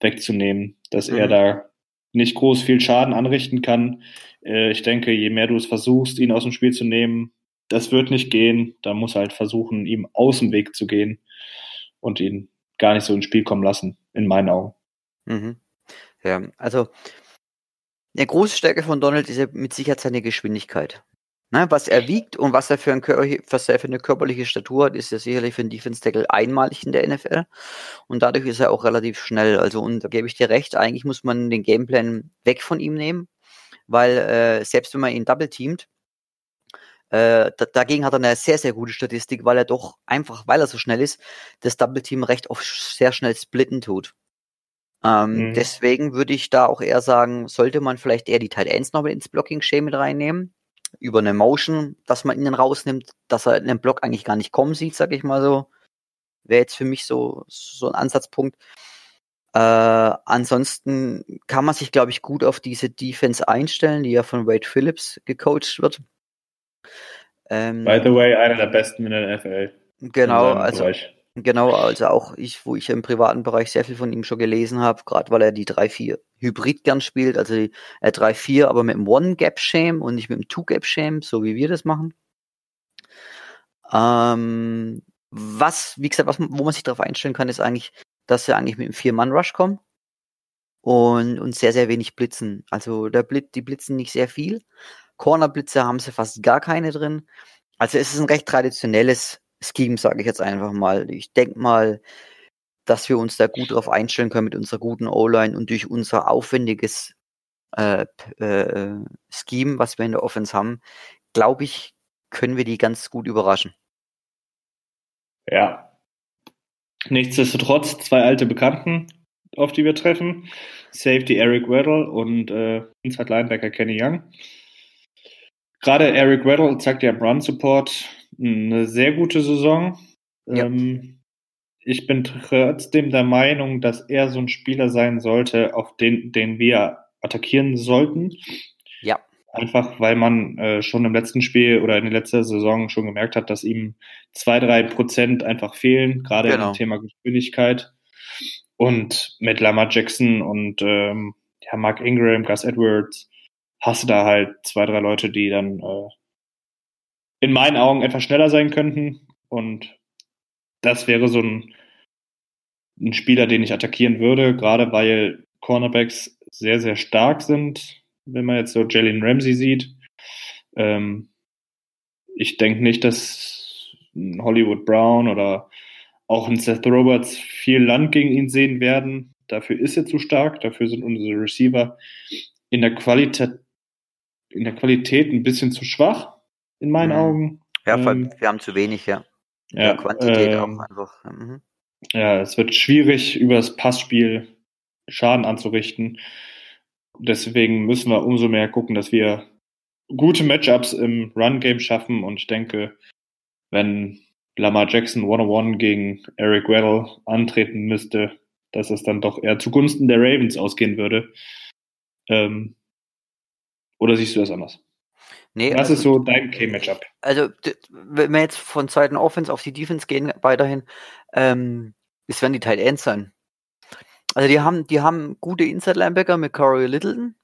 wegzunehmen, dass mhm. er da nicht groß viel Schaden anrichten kann. Äh, ich denke, je mehr du es versuchst, ihn aus dem Spiel zu nehmen, das wird nicht gehen. Da muss halt versuchen, ihm aus dem Weg zu gehen und ihn gar nicht so ins Spiel kommen lassen, in meinen Augen. Mhm. Ja, also eine große Stärke von Donald ist ja mit Sicherheit seine Geschwindigkeit. Ne, was er wiegt und was er, für ein, was er für eine körperliche Statur hat, ist ja sicherlich für einen Defense Tackle einmalig in der NFL. Und dadurch ist er auch relativ schnell. Also, und da gebe ich dir recht, eigentlich muss man den Gameplan weg von ihm nehmen, weil äh, selbst wenn man ihn double teamt, äh, dagegen hat er eine sehr, sehr gute Statistik, weil er doch einfach, weil er so schnell ist, das Double Team recht oft sehr schnell splitten tut. Ähm, mhm. Deswegen würde ich da auch eher sagen, sollte man vielleicht eher die Tight Ends noch mit ins Blocking-Scheme mit reinnehmen über eine Motion, dass man ihn rausnimmt, dass er in den Block eigentlich gar nicht kommen sieht, sag ich mal so. Wäre jetzt für mich so, so ein Ansatzpunkt. Äh, ansonsten kann man sich, glaube ich, gut auf diese Defense einstellen, die ja von Wade Phillips gecoacht wird. Ähm, By the way, einer der besten in der NFL. Genau, also Bereich. Genau, also auch ich, wo ich im privaten Bereich sehr viel von ihm schon gelesen habe, gerade weil er die 3-4 Hybrid gern spielt, also die äh, 3-4, aber mit einem One-Gap-Shame und nicht mit einem Two-Gap-Shame, so wie wir das machen. Ähm, was, wie gesagt, was, wo man sich darauf einstellen kann, ist eigentlich, dass sie eigentlich mit einem Vier-Mann-Rush kommen und, und sehr, sehr wenig blitzen. Also der Blitz, die blitzen nicht sehr viel. Corner-Blitze haben sie fast gar keine drin. Also es ist ein recht traditionelles Scheme, sage ich jetzt einfach mal. Ich denke mal, dass wir uns da gut drauf einstellen können mit unserer guten O-Line und durch unser aufwendiges äh, äh, Scheme, was wir in der Offense haben, glaube ich, können wir die ganz gut überraschen. Ja. Nichtsdestotrotz zwei alte Bekannten, auf die wir treffen. Safety Eric Weddle und äh, Inside Linebacker Kenny Young. Gerade Eric Weddle zeigt ja im Run Support eine sehr gute Saison. Ja. Ähm, ich bin trotzdem der Meinung, dass er so ein Spieler sein sollte, auf den, den wir attackieren sollten. Ja. Einfach weil man äh, schon im letzten Spiel oder in der letzten Saison schon gemerkt hat, dass ihm zwei, drei Prozent einfach fehlen, gerade genau. im Thema Geschwindigkeit. Und mit Lamar Jackson und ähm, ja, Mark Ingram, Gus Edwards, hast du da halt zwei, drei Leute, die dann äh, in meinen Augen etwas schneller sein könnten. Und das wäre so ein, ein Spieler, den ich attackieren würde, gerade weil Cornerbacks sehr, sehr stark sind, wenn man jetzt so Jalen Ramsey sieht. Ähm, ich denke nicht, dass Hollywood Brown oder auch ein Seth Roberts viel Land gegen ihn sehen werden. Dafür ist er zu stark, dafür sind unsere Receiver in der Qualität in der Qualität ein bisschen zu schwach, in meinen Mhm. Augen. Ja, Ähm, wir haben zu wenig, ja. Ja, Quantität ähm, auch einfach. Mhm. Ja, es wird schwierig, über das Passspiel Schaden anzurichten. Deswegen müssen wir umso mehr gucken, dass wir gute Matchups im Run-Game schaffen. Und ich denke, wenn Lamar Jackson One-on-One gegen Eric Weddle antreten müsste, dass es dann doch eher zugunsten der Ravens ausgehen würde. Ähm, oder siehst du das anders? Nee, Was also, ist so dein K-Matchup? also wenn wir jetzt von Seiten Offense auf die Defense gehen, weiterhin, ähm, es werden die Tight Ends sein. Also die haben, die haben gute Inside-Linebacker mit Corey Littleton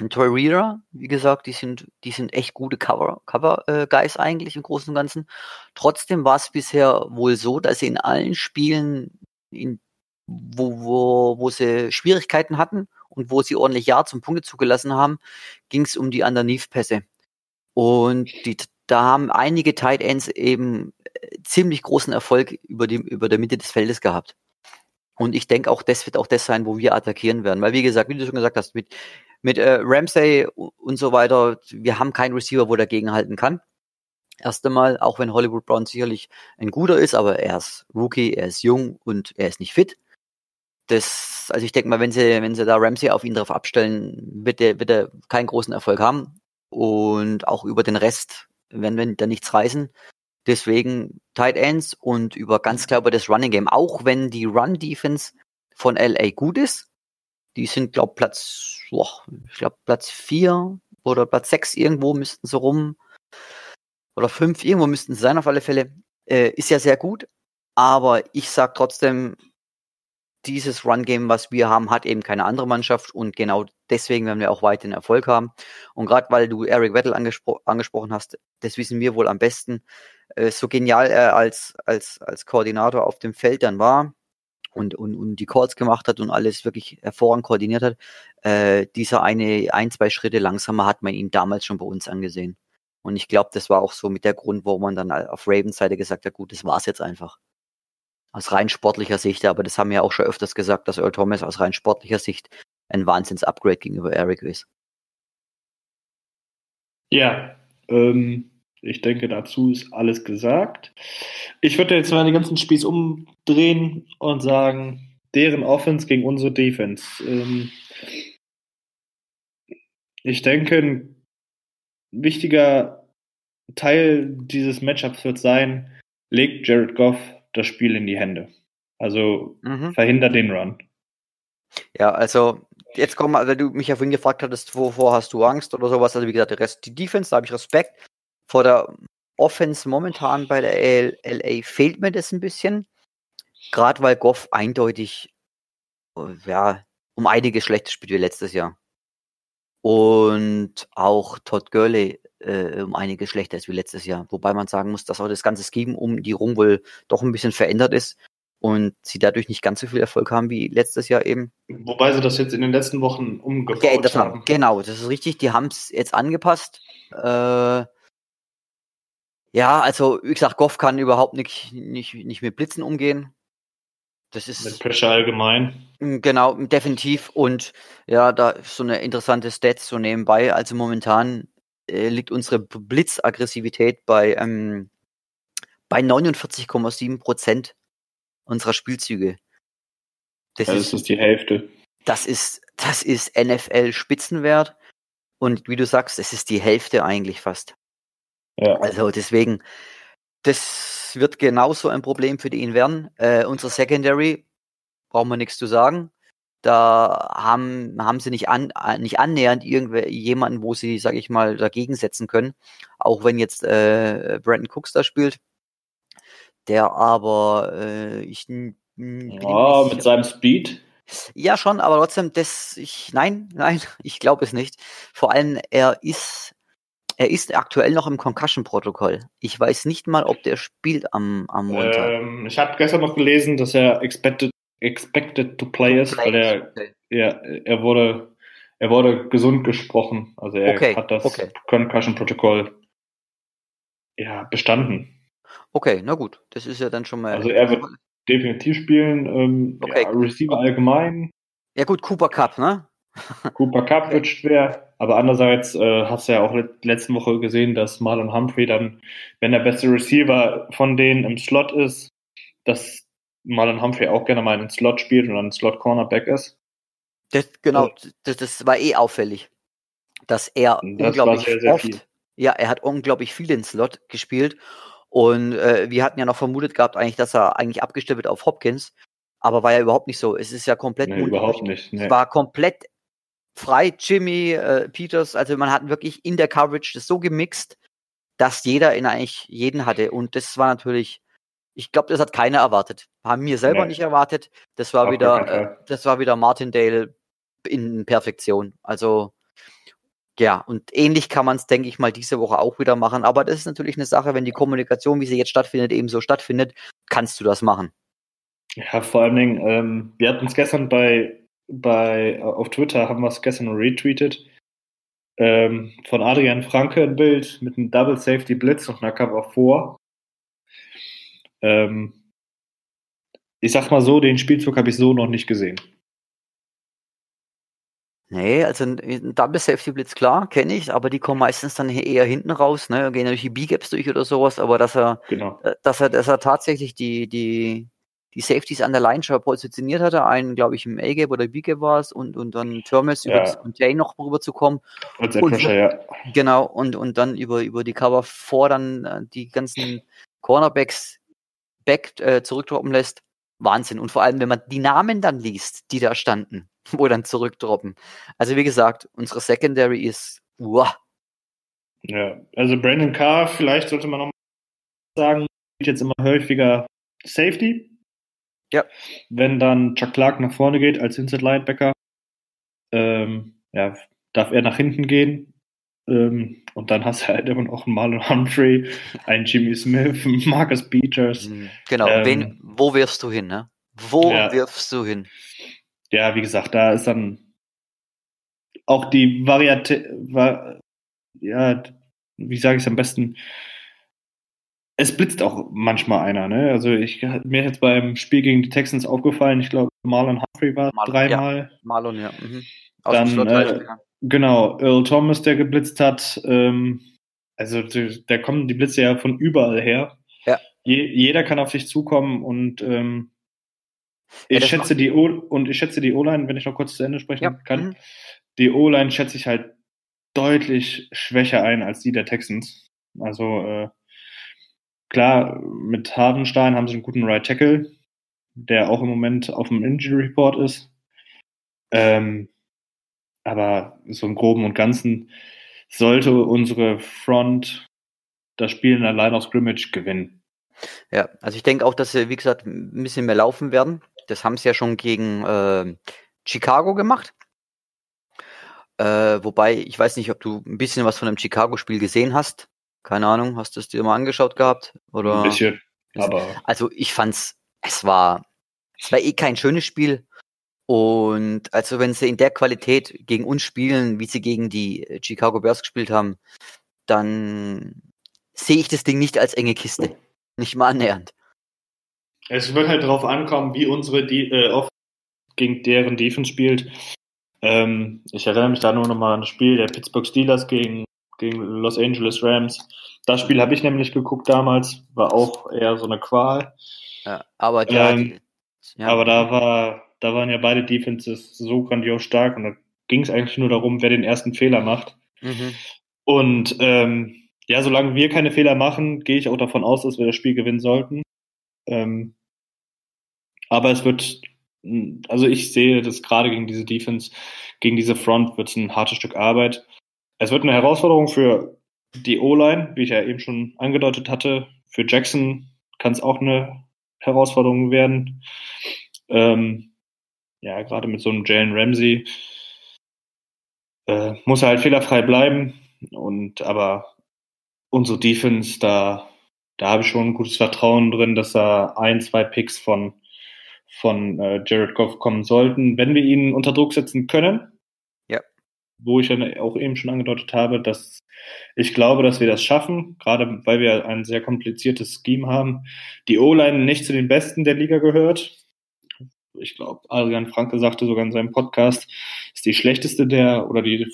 und Troy Reader. Wie gesagt, die sind, die sind echt gute Cover, Cover äh, Guys eigentlich im Großen und Ganzen. Trotzdem war es bisher wohl so, dass sie in allen Spielen, in, wo, wo, wo sie Schwierigkeiten hatten und wo sie ordentlich Yards und Punkte zugelassen haben, ging es um die Underneath-Pässe. Und die, da haben einige Tight Ends eben äh, ziemlich großen Erfolg über, die, über der Mitte des Feldes gehabt. Und ich denke auch, das wird auch das sein, wo wir attackieren werden. Weil, wie gesagt, wie du schon gesagt hast, mit, mit äh, Ramsey und so weiter, wir haben keinen Receiver, wo dagegen halten kann. Erst einmal, auch wenn Hollywood Brown sicherlich ein guter ist, aber er ist Rookie, er ist jung und er ist nicht fit. Das, also ich denke mal, wenn sie, wenn sie da Ramsey auf ihn drauf abstellen, wird er, wird er keinen großen Erfolg haben. Und auch über den Rest, wenn wir da nichts reißen. Deswegen Tight Ends und über ganz klar über das Running Game. Auch wenn die Run Defense von LA gut ist, die sind, glaube Platz, boah, ich glaube Platz vier oder Platz sechs irgendwo müssten sie rum oder fünf irgendwo müssten sie sein auf alle Fälle. Äh, ist ja sehr gut, aber ich sag trotzdem, dieses Run Game, was wir haben, hat eben keine andere Mannschaft und genau deswegen werden wir auch weiterhin Erfolg haben. Und gerade weil du Eric Weddle angespro angesprochen hast, das wissen wir wohl am besten. Äh, so genial er als als als Koordinator auf dem Feld dann war, und, und, und die Calls gemacht hat und alles wirklich hervorragend koordiniert hat, äh, dieser eine, ein, zwei Schritte langsamer hat man ihn damals schon bei uns angesehen. Und ich glaube, das war auch so mit der Grund, wo man dann auf Ravens Seite gesagt hat, gut, das war's jetzt einfach. Aus rein sportlicher Sicht, aber das haben wir auch schon öfters gesagt, dass Earl Thomas aus rein sportlicher Sicht ein Wahnsinns-Upgrade gegenüber Eric ist. Ja, ähm, ich denke, dazu ist alles gesagt. Ich würde jetzt mal den ganzen Spieß umdrehen und sagen, deren Offense gegen unsere Defense. Ähm, ich denke, ein wichtiger Teil dieses Matchups wird sein, legt Jared Goff das Spiel in die Hände. Also Mhm. verhindert den Run. Ja, also jetzt komm mal, weil du mich ja vorhin gefragt hattest, wovor hast du Angst oder sowas. Also wie gesagt, der Rest, die Defense, da habe ich Respekt. Vor der Offense momentan bei der LA fehlt mir das ein bisschen. Gerade weil Goff eindeutig äh, ja, um einiges schlechter spielt wie letztes Jahr. Und auch Todd Gurley äh, um einiges schlechter ist wie letztes Jahr. Wobei man sagen muss, dass auch das ganze Scheme um die rum wohl doch ein bisschen verändert ist und sie dadurch nicht ganz so viel Erfolg haben wie letztes Jahr eben Wobei sie das jetzt in den letzten Wochen umgebaut geändert haben. haben. Genau, das ist richtig. Die haben es jetzt angepasst. Äh, ja, also wie gesagt, Goff kann überhaupt nicht, nicht, nicht mit Blitzen umgehen. Das Mit ist Pressure allgemein. mm, genau definitiv und ja, da ist so eine interessante Stats so nebenbei. Also momentan äh, liegt unsere Blitzaggressivität bei ähm, bei 49,7 Prozent unserer Spielzüge. Das Ja, ist das ist die Hälfte. das ist, das ist NFL-Spitzenwert. Und wie du sagst, es ist die Hälfte eigentlich fast. Ja. Also deswegen, das wird genauso ein Problem für ihn werden. Äh, unsere Secondary, brauchen wir nichts zu sagen. Da haben, haben sie nicht, an, äh, nicht annähernd irgendwer, jemanden, wo sie, sag ich mal, dagegen setzen können. Auch wenn jetzt äh, Brandon Cooks da spielt. Der aber, äh, ich Ja, mit seinem Speed. ja, schon, aber trotzdem, das, ich, nein, nein, ich glaube es nicht. Vor allem, er ist, er ist aktuell noch im Concussion-Protokoll. Ich weiß nicht mal, ob der spielt am, am Montag. Ähm, ich habe gestern noch gelesen, dass er expected, expected to play ist, weil er, ja, er wurde, er wurde gesund gesprochen. Also er Okay, hat das okay. Concussion-Protokoll ja, bestanden. Okay, na gut, das ist ja dann schon mal. Also er wird definitiv spielen. Ähm, Okay. ja, Receiver allgemein. Ja gut, Cooper Cup, ne? Cooper Cup wird schwer, aber andererseits äh, hast du ja auch letzte Woche gesehen, dass Marlon Humphrey dann, wenn der beste Receiver von denen im Slot ist, dass Marlon Humphrey auch gerne mal einen Slot spielt und dann Slot Cornerback ist. Das, genau, das, das war eh auffällig, dass er das unglaublich sehr, sehr oft, viel. ja, er hat unglaublich viel den Slot gespielt und äh, wir hatten ja noch vermutet gehabt eigentlich, dass er eigentlich abgestimmt wird auf Hopkins, aber war ja überhaupt nicht so. Es ist ja komplett nee, überhaupt nicht. Nee. Es war komplett frei, Jimmy, äh, Peters, also man hat wirklich in der Coverage das so gemixt, dass jeder in eigentlich jeden hatte und das war natürlich ich glaube, das hat keiner erwartet. Haben wir selber nee. nicht erwartet. Das war Auf wieder, äh, das war wieder Martindale in Perfektion. Also ja, und ähnlich kann man es, denke ich mal, diese Woche auch wieder machen. Aber das ist natürlich eine Sache, wenn die Kommunikation, wie sie jetzt stattfindet, eben so stattfindet, kannst du das machen. Ja, vor allen Dingen, ähm, wir hatten es gestern bei, bei auf Twitter, haben wir es gestern retweetet, ähm, von Adrian Franke ein Bild mit einem Double Safety Blitz und einer Cover vor. Ähm, ich sag mal so, den Spielzug habe ich so noch nicht gesehen. Nee, also ein Double Safety Blitz, klar, kenne ich, aber die kommen meistens dann eher hinten raus, ne, gehen durch die B-Gaps durch oder sowas, aber dass er, genau. Äh, dass er, dass er tatsächlich die, die, die Safeties an der Line schon positioniert hatte, einen, glaube ich, im A-Gap oder B-Gap war es und, und dann Terminals ja. über das Contain noch rüber zu kommen. Und, und Pressure, ja. Genau, und, und dann über, über die Cover vor dann äh, die ganzen Cornerbacks back äh, zurückdroppen lässt, Wahnsinn. Und vor allem, wenn man die Namen dann liest, die da standen, wo dann zurückdroppen. Also wie gesagt, unsere Secondary ist wow. Ja, also Brandon Carr, vielleicht sollte man noch sagen, jetzt immer häufiger Safety. Ja. Wenn dann Chuck Clark nach vorne geht als Inside Linebacker, ähm, ja, darf er nach hinten gehen. Ähm, und dann hast du halt immer noch einen Marlon Humphrey, einen Jimmy Smith, einen Marcus Peters. Mhm. Genau, ähm, wen, wo wirfst du hin, ne? Wo ja, wirfst du hin? Ja, wie gesagt, da ist dann auch die Variante, war, ja, wie sage ich es am besten? Es blitzt auch manchmal einer, ne? Also ich mir jetzt beim Spiel gegen die Texans aufgefallen, ich glaube Marlon Humphrey war Marlon, dreimal. Ja, Marlon, ja. Mhm. Aus dann, äh, Genau, Earl Thomas, der geblitzt hat. Ähm, also da kommen die Blitze ja von überall her. Ja. Je, jeder kann auf dich zukommen und ähm, ich ja, schätze die O und ich schätze die O-Line, wenn ich noch kurz zu Ende sprechen ja. kann. Mhm. Die O-Line schätze ich halt deutlich schwächer ein als die der Texans. Also äh, klar, mit Hardenstein haben sie einen guten Right Tackle, der auch im Moment auf dem Injury Report ist. Ähm, aber so im Groben und Ganzen sollte unsere Front das Spiel in der Line of Scrimmage gewinnen. Ja, also ich denke auch, dass sie, wie gesagt, ein bisschen mehr laufen werden. Das haben sie ja schon gegen äh, Chicago gemacht. Äh, wobei, ich weiß nicht, ob du ein bisschen was von dem Chicago-Spiel gesehen hast. Keine Ahnung, hast du es dir mal angeschaut gehabt? Oder? Ein bisschen, aber. Also ich fand's, es war, es war eh kein schönes Spiel. Und also wenn sie in der Qualität gegen uns spielen, wie sie gegen die äh, Chicago Bears gespielt haben, dann sehe ich das Ding nicht als enge Kiste. Nicht mal annähernd. Es wird halt darauf ankommen, wie unsere Die äh, oft gegen deren Defense spielt. Ähm, ich erinnere mich da nur noch mal an das Spiel der Pittsburgh Steelers gegen, gegen Los Angeles Rams. Das Spiel habe ich nämlich geguckt damals, war auch eher so eine Qual. Ja, aber, ähm, die, ja. aber da war da waren ja beide Defenses so grandios stark und da ging es eigentlich nur darum, wer den ersten Fehler macht. Mhm. Und ähm, ja, solange wir keine Fehler machen, gehe ich auch davon aus, dass wir das Spiel gewinnen sollten. Ähm, aber es wird, also ich sehe das gerade gegen diese Defense, gegen diese Front wird es ein hartes Stück Arbeit. Es wird eine Herausforderung für die O-Line, wie ich ja eben schon angedeutet hatte. Für Jackson kann es auch eine Herausforderung werden. Ähm, ja, gerade mit so einem Jalen Ramsey äh, muss er halt fehlerfrei bleiben. Und aber unsere Defense, da, da habe ich schon ein gutes Vertrauen drin, dass da ein, zwei Picks von, von äh, Jared Goff kommen sollten, wenn wir ihn unter Druck setzen können. Ja. Wo ich ja auch eben schon angedeutet habe, dass ich glaube, dass wir das schaffen, gerade weil wir ein sehr kompliziertes Scheme haben. Die O-Line nicht zu den besten der Liga gehört ich glaube, Adrian Franke sagte sogar in seinem Podcast, ist die schlechteste der oder die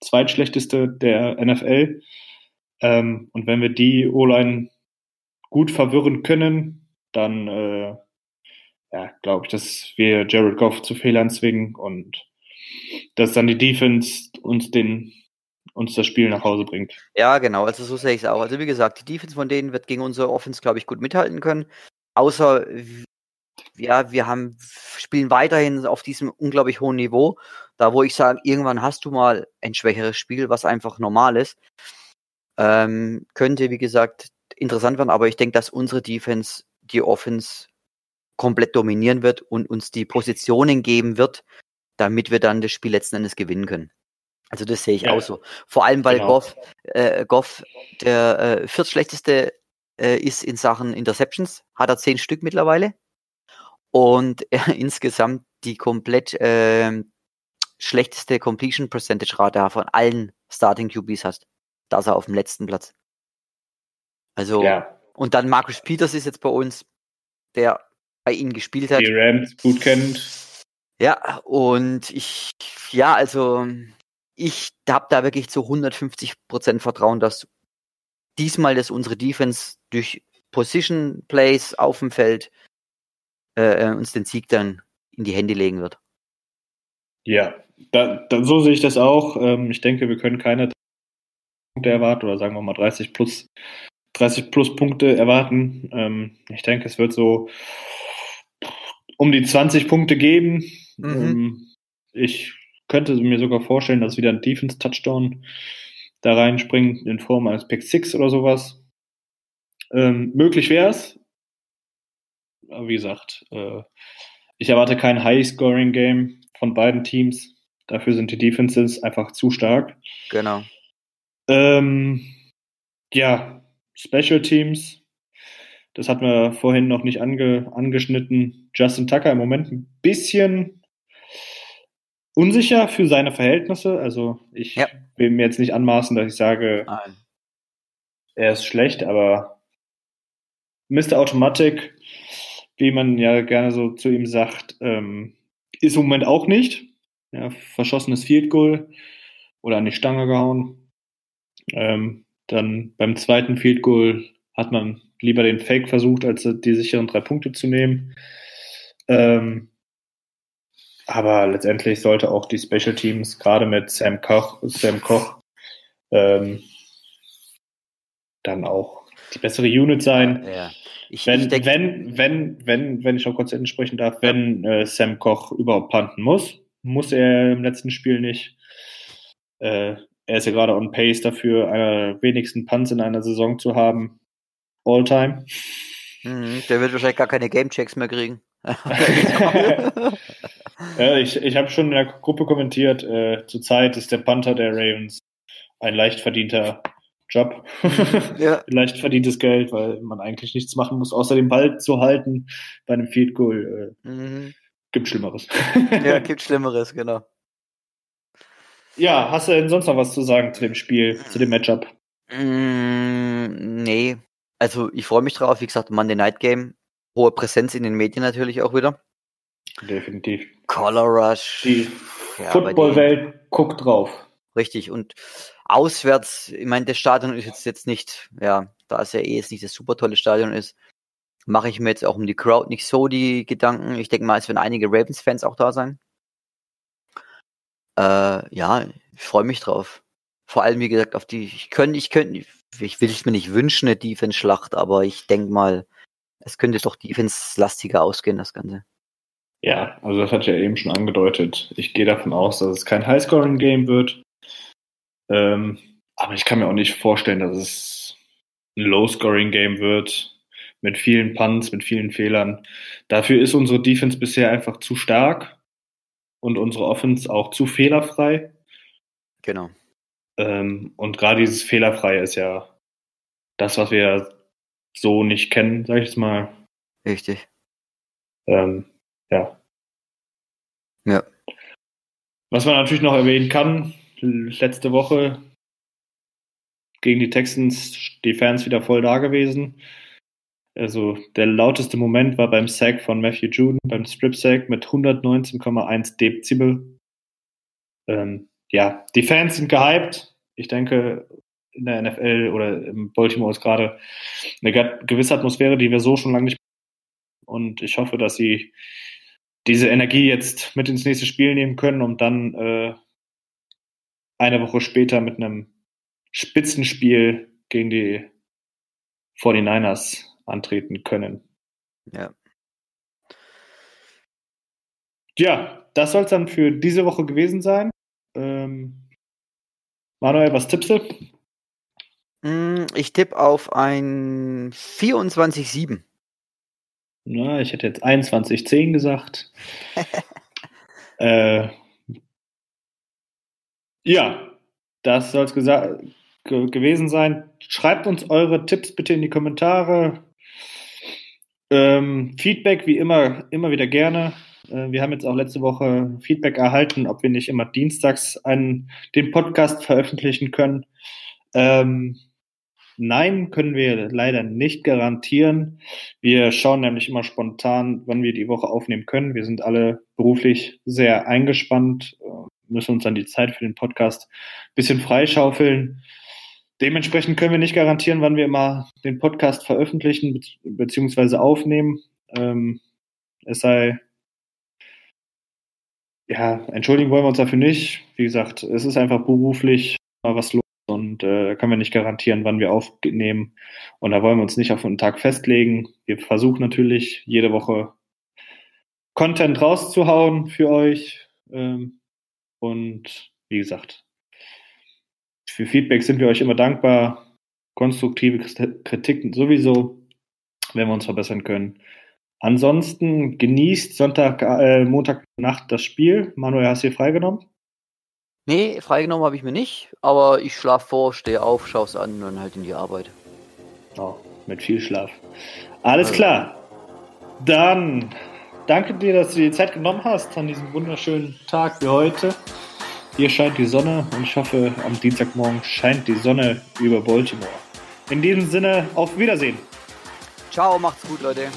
zweitschlechteste der NFL. Ähm, und wenn wir die O-Line gut verwirren können, dann äh, ja, glaube ich, dass wir Jared Goff zu Fehlern zwingen und dass dann die Defense uns den uns das Spiel nach Hause bringt. Ja, genau, also so sehe ich es auch. Also wie gesagt, die Defense von denen wird gegen unsere Offense, glaube ich, gut mithalten können. Außer ja, wir haben spielen weiterhin auf diesem unglaublich hohen Niveau, da wo ich sage, irgendwann hast du mal ein schwächeres Spiel, was einfach normal ist. Ähm, könnte, wie gesagt, interessant werden, aber ich denke, dass unsere Defense die Offense komplett dominieren wird und uns die Positionen geben wird, damit wir dann das Spiel letzten Endes gewinnen können. Also das sehe ich ja, auch so. Vor allem, weil genau. Goff, äh, Goff der äh, viertschlechteste äh, ist in Sachen Interceptions, hat er zehn Stück mittlerweile. Und er insgesamt die komplett äh, schlechteste Completion Percentage Rate von allen Starting QBs hast. Da ist er auf dem letzten Platz. Also, ja. und dann Marcus Peters ist jetzt bei uns, der bei ihnen gespielt hat. Die Rams gut kennt. Ja, und ich, ja, also ich habe da wirklich zu 150 Prozent Vertrauen, dass diesmal das unsere Defense durch Position Plays auf dem Feld äh, äh, uns den Sieg dann in die Hände legen wird. Ja, da, da, so sehe ich das auch. Ähm, ich denke, wir können keine Punkte erwarten oder sagen wir mal 30 plus 30 plus Punkte erwarten. Ähm, ich denke, es wird so um die 20 Punkte geben. Mhm. Ähm, ich könnte mir sogar vorstellen, dass wieder ein Defense-Touchdown da reinspringt in Form eines Pick 6 oder sowas. Ähm, möglich wäre es. Aber wie gesagt, äh, ich erwarte kein High-Scoring-Game von beiden Teams. Dafür sind die Defenses einfach zu stark. Genau. Ähm, ja, Special Teams. Das hatten wir vorhin noch nicht ange, angeschnitten. Justin Tucker im Moment ein bisschen unsicher für seine Verhältnisse. Also ich ja. will mir jetzt nicht anmaßen, dass ich sage, Nein. er ist schlecht, aber Mr. Automatic, wie man ja gerne so zu ihm sagt, ähm, ist im Moment auch nicht. Ja, verschossenes Field Goal oder an die Stange gehauen. Ähm, dann beim zweiten Field Goal hat man lieber den Fake versucht, als die sicheren drei Punkte zu nehmen. Ähm, aber letztendlich sollte auch die Special Teams, gerade mit Sam Koch, Sam Koch ähm, dann auch die bessere Unit sein. Ja. Ich, wenn, ich denk, wenn, wenn, wenn, wenn ich auch kurz entsprechen darf, wenn äh, Sam Koch überhaupt panten muss, muss er im letzten Spiel nicht. Äh, er ist ja gerade on pace dafür, einer wenigsten Punts in einer Saison zu haben. All time. Mhm, der wird wahrscheinlich gar keine Gamechecks mehr kriegen. ja, ich ich habe schon in der Gruppe kommentiert, äh, zurzeit ist der Panther der Ravens ein leicht verdienter Job. ja. leicht verdientes Geld, weil man eigentlich nichts machen muss, außer den Ball zu halten bei einem Field Goal. Äh, mhm. Gibt Schlimmeres. ja, gibt Schlimmeres, genau. Ja, hast du denn sonst noch was zu sagen zu dem Spiel, zu dem Matchup? Mm, nee. Also ich freue mich drauf, wie gesagt, Monday Night Game. Hohe Präsenz in den Medien natürlich auch wieder. Definitiv. Color Rush. Die ja, Footballwelt guckt drauf. Richtig. Und auswärts, ich meine, das Stadion ist jetzt, jetzt nicht, ja, da es ja eh jetzt nicht das super tolle Stadion ist, mache ich mir jetzt auch um die Crowd nicht so die Gedanken. Ich denke mal, es werden einige Ravens-Fans auch da sein. Äh, ja, ich freue mich drauf. Vor allem, wie gesagt, auf die, ich könnte, ich könnte, ich will es mir nicht wünschen, eine Defense-Schlacht, aber ich denke mal, es könnte doch Defense-lastiger ausgehen, das Ganze. Ja, also das hat ja eben schon angedeutet. Ich gehe davon aus, dass es kein Highscoring-Game wird. Ähm, aber ich kann mir auch nicht vorstellen, dass es ein Low-Scoring-Game wird. Mit vielen Punts, mit vielen Fehlern. Dafür ist unsere Defense bisher einfach zu stark und unsere Offense auch zu fehlerfrei. Genau. Ähm, und gerade dieses Fehlerfreie ist ja das, was wir so nicht kennen, sag ich jetzt mal. Richtig. Ähm, ja. Ja. Was man natürlich noch erwähnen kann, letzte Woche gegen die Texans die Fans wieder voll da gewesen. Also der lauteste Moment war beim Sack von Matthew Juden, beim Strip Sack mit 119,1 Dezibel. Ähm, ja, die Fans sind gehypt. Ich denke, in der NFL oder im Baltimore ist gerade eine gewisse Atmosphäre, die wir so schon lange nicht. Und ich hoffe, dass sie diese Energie jetzt mit ins nächste Spiel nehmen können, um dann äh, eine Woche später mit einem Spitzenspiel gegen die 49ers antreten können. Ja. Ja, das soll es dann für diese Woche gewesen sein. Ähm, Manuel, was tippst du? Mm, ich tippe auf ein 24-7. Na, ich hätte jetzt 21-10 gesagt. äh, ja, das soll es ge gewesen sein. Schreibt uns eure Tipps bitte in die Kommentare. Ähm, Feedback wie immer, immer wieder gerne. Äh, wir haben jetzt auch letzte Woche Feedback erhalten, ob wir nicht immer dienstags einen, den Podcast veröffentlichen können. Ähm, nein, können wir leider nicht garantieren. Wir schauen nämlich immer spontan, wann wir die Woche aufnehmen können. Wir sind alle beruflich sehr eingespannt, äh, müssen uns dann die Zeit für den Podcast ein bisschen freischaufeln. Dementsprechend können wir nicht garantieren, wann wir immer den Podcast veröffentlichen bzw. aufnehmen. Ähm, es sei, ja, entschuldigen wollen wir uns dafür nicht. Wie gesagt, es ist einfach beruflich mal was los und äh, können wir nicht garantieren, wann wir aufnehmen. Und da wollen wir uns nicht auf einen Tag festlegen. Wir versuchen natürlich jede Woche Content rauszuhauen für euch. Ähm, und wie gesagt, für Feedback sind wir euch immer dankbar. Konstruktive Kritik sowieso, wenn wir uns verbessern können. Ansonsten genießt Sonntag, äh, Montagnacht das Spiel. Manuel, hast du hier freigenommen? Nee, freigenommen habe ich mir nicht, aber ich schlafe vor, stehe auf, schaue es an und dann halt in die Arbeit. Oh, mit viel Schlaf. Alles also. klar. Dann danke dir, dass du dir die Zeit genommen hast an diesem wunderschönen Tag wie heute. Hier scheint die Sonne und ich hoffe, am Dienstagmorgen scheint die Sonne über Baltimore. In diesem Sinne, auf Wiedersehen. Ciao, macht's gut, Leute.